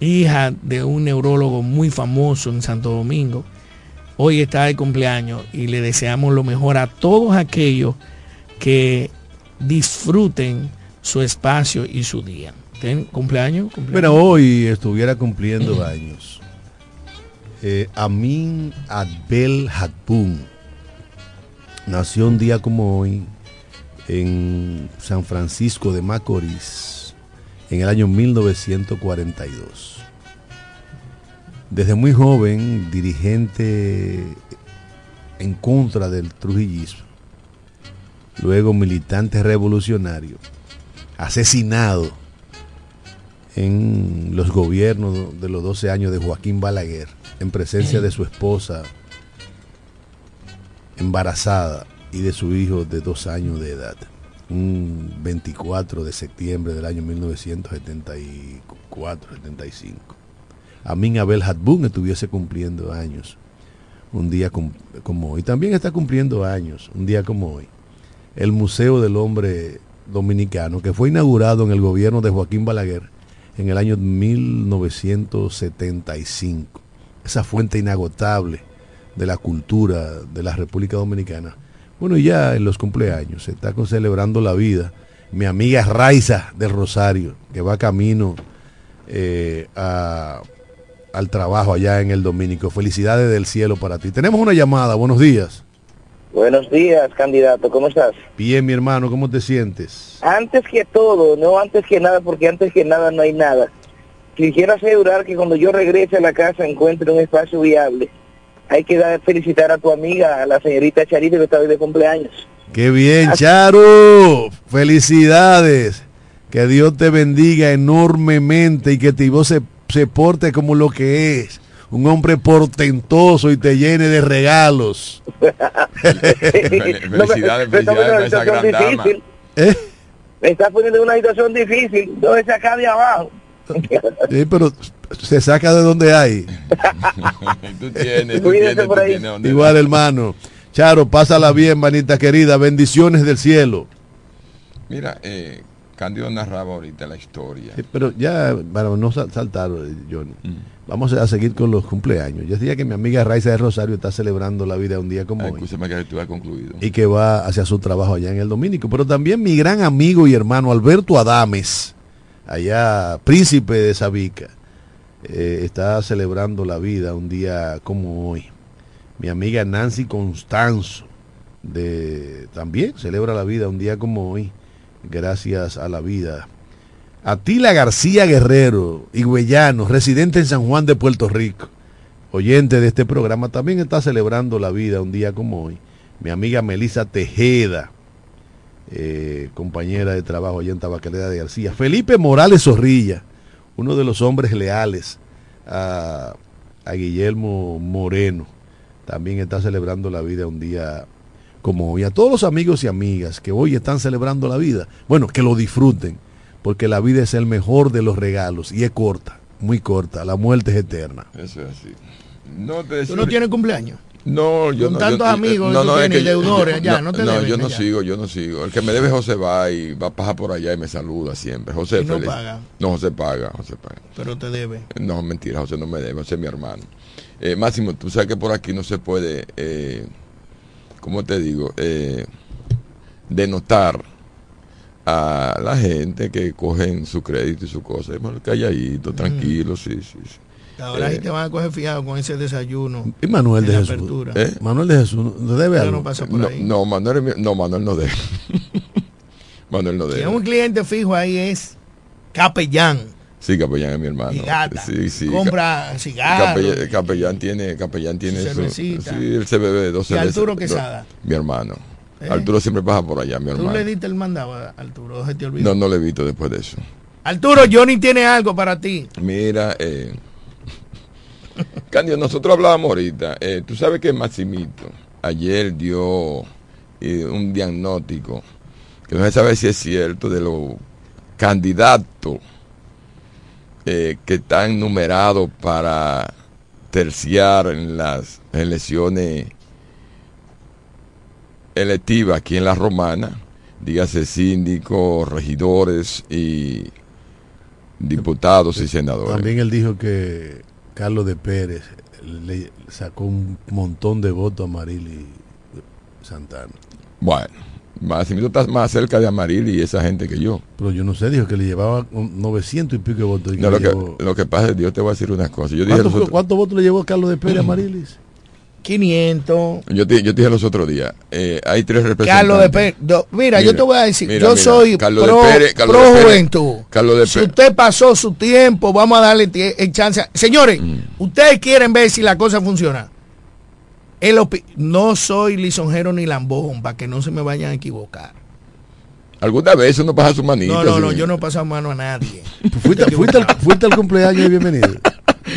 Speaker 5: hija de un neurólogo muy famoso en Santo Domingo. Hoy está de cumpleaños y le deseamos lo mejor a todos aquellos que disfruten su espacio y su día. ¿Ten cumpleaños?
Speaker 1: Pero hoy estuviera cumpliendo <clears throat> años. Eh, Amin Abel Hatbun nació un día como hoy en San Francisco de Macorís en el año 1942. Desde muy joven, dirigente en contra del trujillismo, luego militante revolucionario, asesinado en los gobiernos de los 12 años de Joaquín Balaguer, en presencia de su esposa embarazada y de su hijo de dos años de edad. Un 24 de septiembre del año 1974-75. Amin Abel Hatbun estuviese cumpliendo años un día como hoy. También está cumpliendo años un día como hoy. El Museo del Hombre Dominicano, que fue inaugurado en el gobierno de Joaquín Balaguer en el año 1975. Esa fuente inagotable de la cultura de la República Dominicana. Bueno, ya en los cumpleaños se está celebrando la vida. Mi amiga Raiza del Rosario, que va camino eh, al trabajo allá en el Dominico. Felicidades del cielo para ti. Tenemos una llamada, buenos días.
Speaker 9: Buenos días, candidato, ¿cómo estás?
Speaker 1: Bien, mi hermano, ¿cómo te sientes?
Speaker 9: Antes que todo, no antes que nada, porque antes que nada no hay nada. Quisiera asegurar que cuando yo regrese a la casa encuentre un espacio viable hay que dar, felicitar a tu amiga, a la señorita Charito, que está hoy de cumpleaños.
Speaker 1: ¡Qué bien, Charo! ¡Felicidades! Que Dios te bendiga enormemente y que tu voz se, se porte como lo que es. Un hombre portentoso y te llene de regalos. <laughs>
Speaker 2: felicidades, felicidades a esa gran dama.
Speaker 9: ¿Eh? Me está poniendo en una situación difícil. ¿Dónde sacar de abajo?
Speaker 1: sí, pero se saca de donde hay. <laughs>
Speaker 2: tú tienes,
Speaker 1: Igual, hermano. Charo, pásala bien, manita querida. Bendiciones del cielo.
Speaker 2: Mira, eh, Cándido narraba ahorita la historia.
Speaker 1: pero ya, para no saltar, Johnny, mm. vamos a seguir con los cumpleaños. Yo decía que mi amiga Raiza de Rosario está celebrando la vida un día como hoy.
Speaker 2: que concluido.
Speaker 1: Y que va hacia su trabajo allá en el Domínico. Pero también mi gran amigo y hermano Alberto Adames, allá príncipe de Sabica eh, está celebrando la vida un día como hoy. Mi amiga Nancy Constanzo de, también celebra la vida un día como hoy, gracias a la vida. Atila García Guerrero, higüeyano, residente en San Juan de Puerto Rico, oyente de este programa, también está celebrando la vida un día como hoy. Mi amiga Melisa Tejeda, eh, compañera de trabajo allá en Tabacalera de García. Felipe Morales Zorrilla, uno de los hombres leales a, Guillermo Moreno. También está celebrando la vida un día como hoy. A todos los amigos y amigas que hoy están celebrando la vida, bueno, que lo disfruten, porque la vida es el mejor de los regalos y es corta, muy corta. La muerte es eterna.
Speaker 2: Eso es así.
Speaker 5: No ¿Tú no tienes cumpleaños?
Speaker 2: No, yo
Speaker 5: Con
Speaker 2: no.
Speaker 5: tantos amigos
Speaker 2: no, no,
Speaker 5: es que deudores, ya, no, te
Speaker 2: No, yo no sigo, yo no sigo. El que me debe José va y va a pasar por allá y me saluda siempre. José,
Speaker 5: no paga?
Speaker 2: No, José paga, José paga.
Speaker 5: Pero te debe.
Speaker 2: No, mentira, José no me debe, José es mi hermano. Eh, Máximo, tú sabes que por aquí no se puede, eh, ¿cómo te digo? Eh, denotar a la gente que cogen su crédito y su cosa. Calladito, tranquilo, sí, sí, sí.
Speaker 5: Ahora sí te van a coger fiado con ese desayuno.
Speaker 1: Y Manuel de Jesús. ¿Eh? Manuel de Jesús, ¿no debe algo?
Speaker 2: No, pasa por ahí. no, Manuel, no, Manuel no debe. <laughs> Manuel no debe.
Speaker 5: Si un cliente fijo ahí es capellán.
Speaker 2: Sí, capellán es mi hermano.
Speaker 5: Sí, sí. Compra cigarros.
Speaker 2: Capellán, tiene, capellán tiene su, sí, él se bebe dos
Speaker 5: ¿Y Arturo Quesada?
Speaker 2: mi hermano. ¿Eh? Arturo siempre pasa por allá, mi hermano.
Speaker 5: ¿Tú le diste el mandado a Arturo? ¿Se te
Speaker 2: olvidó? No, no le he visto después de eso.
Speaker 5: Arturo, Johnny tiene algo para ti.
Speaker 2: Mira, eh, <laughs> Candio, nosotros hablábamos ahorita. Eh, tú sabes que Maximito ayer dio eh, un diagnóstico que no se sabe si es cierto de los candidatos eh, que están numerados para terciar en las elecciones electivas aquí en la Romana, dígase síndicos, regidores y diputados y senadores.
Speaker 1: También él dijo que Carlos de Pérez le sacó un montón de votos a Marili Santana.
Speaker 2: Bueno, Massimito está más cerca de Amaril y esa gente que yo.
Speaker 1: Pero yo no sé, dijo que le llevaba 900 y pico de votos.
Speaker 2: No, lo, que, lo, que, pasa es que Dios te va a decir unas cosas. Yo
Speaker 1: ¿Cuántos votos le llevó Carlos de Pérez a Marilis? <clears throat>
Speaker 5: 500.
Speaker 2: Yo te, yo te dije los otros días, eh, hay tres representantes.
Speaker 5: Carlos de Pérez, mira, yo te voy a decir, yo soy Carlos pro, de Pérez, Carlos pro de Pérez, juventud. Carlos de Pérez. Si usted pasó su tiempo, vamos a darle el chance. Señores, mm. ustedes quieren ver si la cosa funciona. El no soy lisonjero ni lambón, para que no se me vayan a equivocar.
Speaker 2: ¿Alguna vez uno pasa su manito?
Speaker 5: No, no, no, yo no paso mano a nadie.
Speaker 1: ¿Fuiste, <laughs> fuiste, al, fuiste al cumpleaños y bienvenido?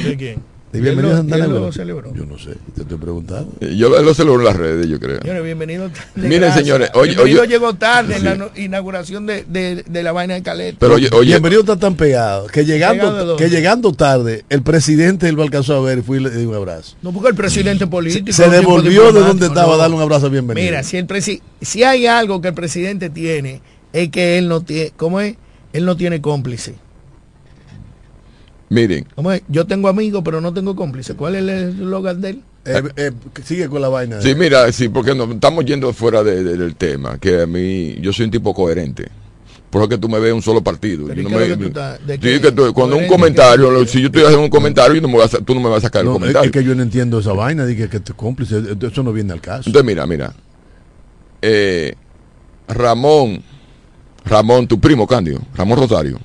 Speaker 5: ¿De quién?
Speaker 1: Bienvenido a lo celebró? Yo no sé, te estoy preguntando.
Speaker 2: Eh, yo lo celebró en las redes, yo creo.
Speaker 5: Señores, bienvenido.
Speaker 2: Miren, señores,
Speaker 5: oye, bienvenido llegó tarde en la inauguración de, de, de, la vaina de Caleta.
Speaker 1: Pero oye, bienvenido está tan pegado que llegando, que llegando tarde, el presidente él lo alcanzó a ver y fui y le dio un abrazo.
Speaker 5: No, porque el presidente político.
Speaker 1: Se, devolvió de donde estaba a darle un abrazo bienvenido.
Speaker 5: Mira, si, el presi si hay algo que el presidente tiene, es que él no tiene, ¿cómo es? Él no tiene cómplice.
Speaker 2: Miren.
Speaker 5: Yo tengo amigos, pero no tengo cómplices. ¿Cuál es el eslogan de él?
Speaker 1: Eh, eh, sigue con la vaina.
Speaker 2: Sí, mira, sí, porque no, estamos yendo fuera del tema, que a mí, yo soy un tipo coherente. Por eso que tú me ves un solo partido. cuando un comentario, si yo estoy haciendo un comentario, no me tú no me vas a sacar el comentario.
Speaker 1: Es que yo no entiendo esa vaina, dije que te cómplice, eso no viene al caso.
Speaker 2: Entonces, mira, mira. Eh, Ramón, Ramón, tu primo Cándido, Ramón Rosario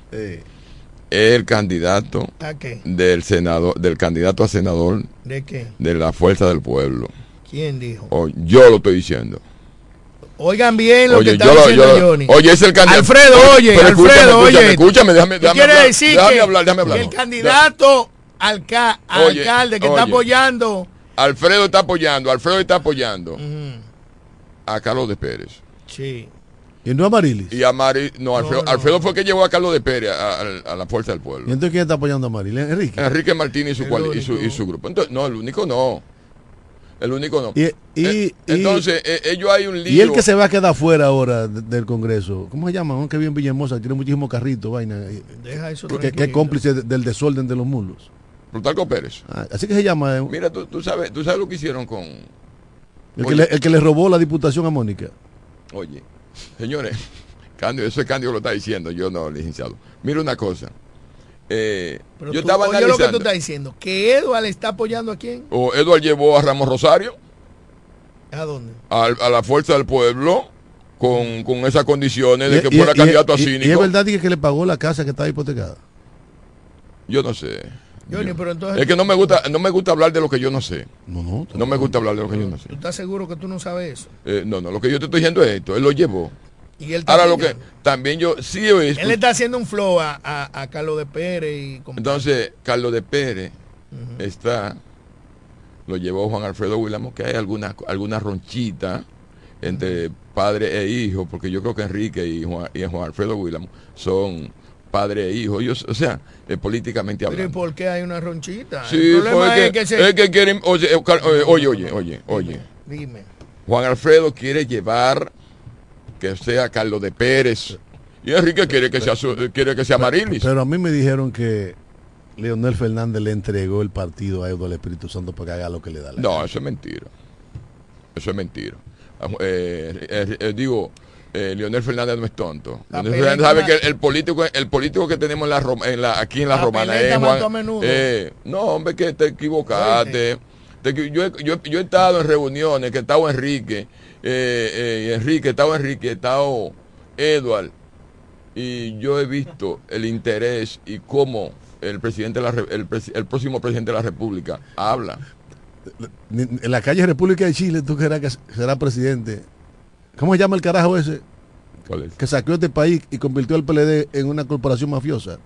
Speaker 2: el candidato del senador, del candidato a senador
Speaker 5: ¿De qué?
Speaker 2: De la fuerza del pueblo.
Speaker 5: ¿Quién dijo?
Speaker 2: yo lo estoy diciendo.
Speaker 5: Oigan bien lo que está diciendo Johnny.
Speaker 2: Oye, es el candidato.
Speaker 5: Alfredo, oye, Alfredo, oye.
Speaker 2: Escúchame, déjame, déjame,
Speaker 5: quiere decir déjame hablar, déjame hablar. el candidato alcalde que está apoyando.
Speaker 2: Alfredo está apoyando, Alfredo está apoyando a Carlos de Pérez.
Speaker 5: Sí.
Speaker 1: ¿Y no a Marilis?
Speaker 2: Y a Marilis, no, Alfredo, fue el que llevó a Carlos de Pérez a, la Fuerza del Pueblo.
Speaker 1: ¿Y entonces quién está apoyando a Marilis? ¿Enrique?
Speaker 2: Enrique Martínez y su, y su, grupo. Entonces, no, el único no. El único no.
Speaker 1: Y,
Speaker 2: eh, entonces, eh, ellos hay un lío.
Speaker 1: Y el que se va a quedar fuera ahora del Congreso, ¿cómo se llama? Que bien Villamosa, tiene muchísimos carritos, vaina.
Speaker 5: Deja eso
Speaker 1: que, que, es cómplice del desorden de los mulos.
Speaker 2: Plutarco Pérez.
Speaker 1: Ah, así que se llama.
Speaker 2: Eh. Mira, tú, tú, sabes, tú sabes lo que hicieron con.
Speaker 1: El que, le, el que le robó la diputación a Mónica.
Speaker 2: Oye, señores. Candio, eso es Candio lo está diciendo, yo no, licenciado. Mira una cosa. Eh, yo estaba
Speaker 5: analizando. lo que tú estás diciendo, que Eduard está apoyando a quién?
Speaker 2: O Eduard llevó a Ramos Rosario.
Speaker 5: ¿A dónde?
Speaker 2: A, la fuerza del pueblo con, con esas condiciones de que fuera candidato a cínico.
Speaker 1: ¿Y es verdad que le pagó la casa que estaba hipotecada?
Speaker 2: Yo no sé. Es que no me gusta no me gusta hablar de lo que yo no sé.
Speaker 1: No, no.
Speaker 2: No me gusta hablar de lo que yo no sé.
Speaker 5: ¿Tú estás seguro que tú no sabes eso?
Speaker 2: Eh, no, no. Lo que yo te estoy diciendo es esto. Él lo llevó. Ahora lo que también yo sí
Speaker 5: Él está haciendo un flow a, a, Carlos de Pérez. Y
Speaker 2: Entonces, Carlos de Pérez está, lo llevó Juan Alfredo Willamo, que hay alguna, alguna ronchita entre padre e hijo, porque yo creo que Enrique y Juan, y Juan Alfredo Willamo son padre e hijo. Ellos, o sea, eh, políticamente hablando.
Speaker 5: ¿Pero por qué hay una ronchita?
Speaker 2: Sí, es, que, es que quieren, oye, oye, oye, oye, oye.
Speaker 5: Dime.
Speaker 2: Juan Alfredo quiere llevar que sea Carlos de Pérez. Y Enrique quiere que sea, quiere que sea Marilis.
Speaker 1: Pero a mí me dijeron que Leonel Fernández le entregó el partido a Eduardo Espíritu Santo para que haga lo que le da la
Speaker 2: No, eso es mentira. Eso es mentira. Eh, eh, eh, digo, Leonel Fernández no es tonto. Leonel Fernández sabe que el, político el político que tenemos en la, aquí en la, Romana es no, hombre, que te equivocaste. yo, yo, yo, he estado en reuniones, que estaba Enrique, Enrique, estaba Enrique, estado Edward, y yo he visto el interés y cómo el presidente el, próximo presidente de la República habla.
Speaker 1: En la calle República de Chile, tú que será presidente. ¿Cómo se llama el carajo ese? Que saqueó este país y convirtió al PLD en una corporación mafiosa.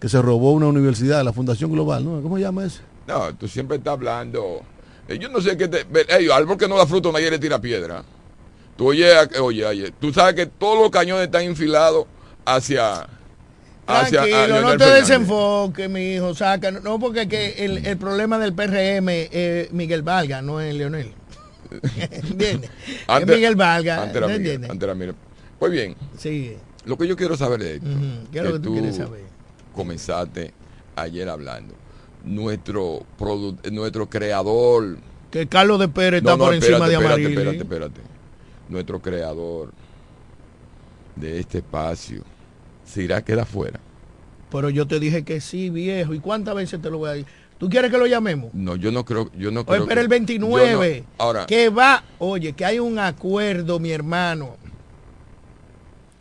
Speaker 1: Que se robó una universidad, la Fundación Global, ¿no? ¿Cómo se llama ese?
Speaker 2: No, tú siempre estás hablando. Eh, yo no sé qué te. Ellos, árbol que no da fruto, nadie le tira piedra. Tú oye, oye, oye, tú sabes que todos los cañones están infilados hacia
Speaker 5: Tranquilo, no te desenfoques, mi hijo. Saca, no, porque que el, el, problema del PRM es Miguel Valga, no es Leonel. <laughs> ¿Entiendes? es Miguel Valga.
Speaker 2: Antes era, Pues bien.
Speaker 5: Sí.
Speaker 2: Lo que yo quiero saber es esto.
Speaker 5: ¿Qué es lo que tú, quieres saber?
Speaker 2: Comenzaste ayer hablando. Nuestro, nuestro creador.
Speaker 5: Que Carlos de Pérez está por encima de Amarillo.
Speaker 2: Espérate, espérate, espérate. Nuestro creador de este espacio se irá a quedar fuera.
Speaker 5: Pero yo te dije que sí, viejo. ¿Y cuántas veces te lo voy a decir? ¿Tú quieres que lo llamemos?
Speaker 2: No, yo no creo, yo no creo.
Speaker 5: pero el 29, ahora, que va, oye, que hay un acuerdo, mi hermano.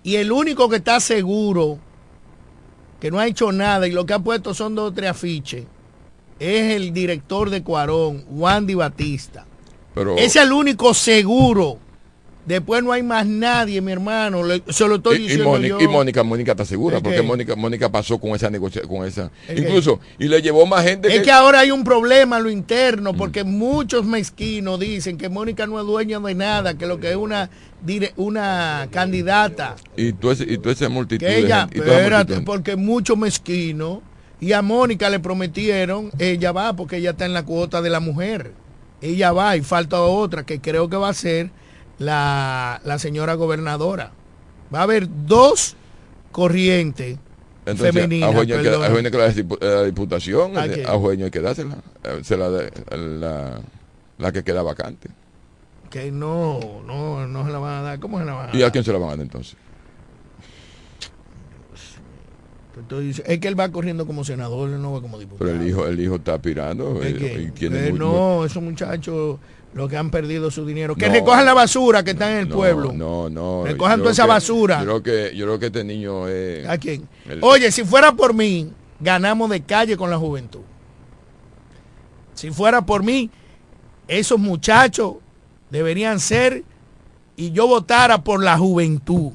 Speaker 5: Y el único que está seguro que no ha hecho nada y lo que ha puesto son dos o tres afiches es el director de Cuarón, Wandy Batista. Pero, es el único seguro Después no hay más nadie, mi hermano. se lo estoy diciendo.
Speaker 2: Y, Mónica, y Mónica, Mónica está segura, porque Mónica, Mónica pasó con esa negociación, con esa. Incluso, y le llevó más gente.
Speaker 5: Es que... ahora hay un problema a lo interno, porque muchos mezquinos dicen que Mónica no es dueña de nada, que lo que es una una candidata.
Speaker 2: Y tú ese, y tú ese multitud.
Speaker 5: ella, espérate, porque muchos mezquinos, y a Mónica le prometieron, ella va, porque ella está en la cuota de la mujer. Ella va, y falta otra que creo que va a ser la, la señora gobernadora. Va a haber dos corrientes Entonces, femeninas. A
Speaker 2: que, la, diputación, a, Jueño hay que dársela. Eh, se la, la, la que queda vacante.
Speaker 5: Que no, no, no se la van a dar. ¿Cómo se la van a dar?
Speaker 2: ¿Y a quién se la van a dar entonces?
Speaker 5: es que él va corriendo como senador, no va como diputado.
Speaker 2: Pero el hijo, el hijo está aspirando.
Speaker 5: Eh, eh, no, esos muchachos los que han perdido su dinero. Que recojan la basura que está en el pueblo.
Speaker 2: No, no.
Speaker 5: Recojan toda esa basura.
Speaker 2: Yo creo, que, yo creo que este niño es...
Speaker 5: ¿A quién? Oye, si fuera por mí, ganamos de calle con la juventud. Si fuera por mí, esos muchachos deberían ser y yo votara por la juventud.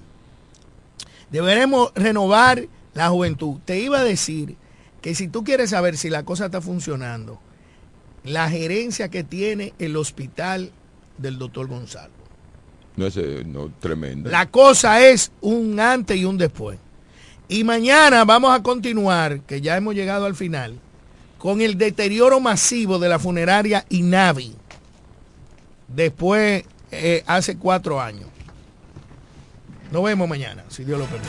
Speaker 5: Deberemos renovar la juventud. Te iba a decir que si tú quieres saber si la cosa está funcionando, la gerencia que tiene el hospital del doctor Gonzalo.
Speaker 2: No es no, tremendo.
Speaker 5: La cosa es un antes y un después. Y mañana vamos a continuar, que ya hemos llegado al final, con el deterioro masivo de la funeraria INAVI. Después, eh, hace cuatro años. Nos vemos mañana, si Dios lo permite.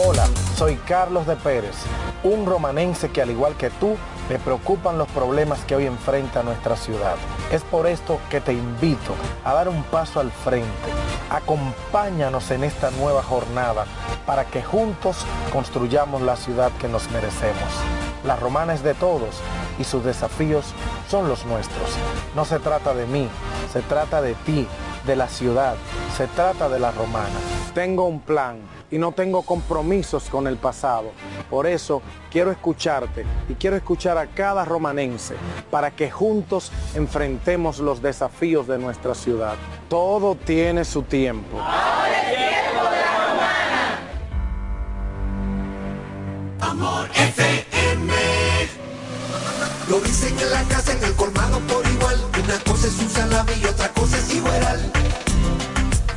Speaker 10: Hola, soy Carlos de Pérez, un romanense que al igual que tú, le preocupan los problemas que hoy enfrenta nuestra ciudad. Es por esto que te invito a dar un paso al frente. Acompáñanos en esta nueva jornada para que juntos construyamos la ciudad que nos merecemos. La romana es de todos y sus desafíos son los nuestros. No se trata de mí, se trata de ti, de la ciudad, se trata de la romana. Tengo un plan y no tengo compromisos con el pasado. Por eso quiero escucharte y quiero escuchar a cada romanense para que juntos enfrentemos los desafíos de nuestra ciudad. Todo tiene su tiempo.
Speaker 7: Ahora es tiempo de la romana. Amor FM.
Speaker 11: Lo dicen en la casa, en el colmado por igual. Una cosa es un salami y otra cosa es igual.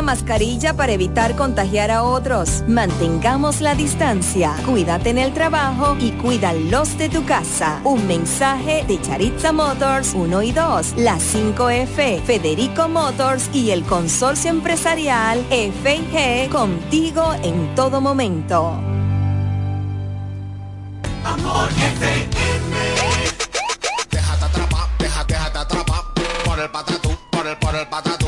Speaker 12: mascarilla para evitar contagiar a otros. Mantengamos la distancia. Cuídate en el trabajo y cuida los de tu casa. Un mensaje de Charitza Motors 1 y 2, la 5F, Federico Motors y el consorcio empresarial FIG contigo en todo momento.
Speaker 11: Amor FM
Speaker 13: Déjate atrapar, déjate, déjate atrapar por el patatú, por el, por el patatú.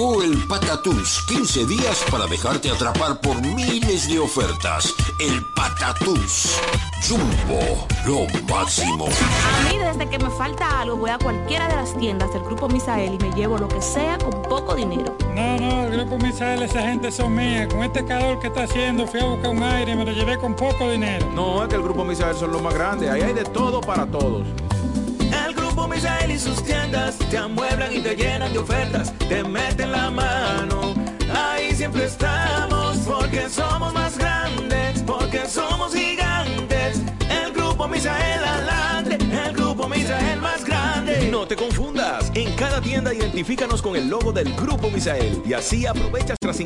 Speaker 14: Llegó el Patatús, 15 días para dejarte atrapar por miles de ofertas. El Patatús. Jumbo, lo máximo.
Speaker 15: A mí desde que me falta algo voy a cualquiera de las tiendas del Grupo Misael y me llevo lo que sea con poco dinero.
Speaker 16: No, no, el Grupo Misael, esa gente son mía. Con este calor que está haciendo fui a buscar un aire y me lo llevé con poco dinero.
Speaker 17: No, es que el Grupo Misael son los más grandes. Ahí hay de todo para todos.
Speaker 7: El Grupo Misael y sus tiendas te amueblan y te llenan de ofertas, te meten la mano. Ahí siempre estamos porque somos más grandes, porque somos gigantes.
Speaker 18: Grupo Misael adelante, el Grupo Misael más grande.
Speaker 7: No te confundas. En cada tienda identifícanos con el logo del Grupo Misael y así aprovechas tras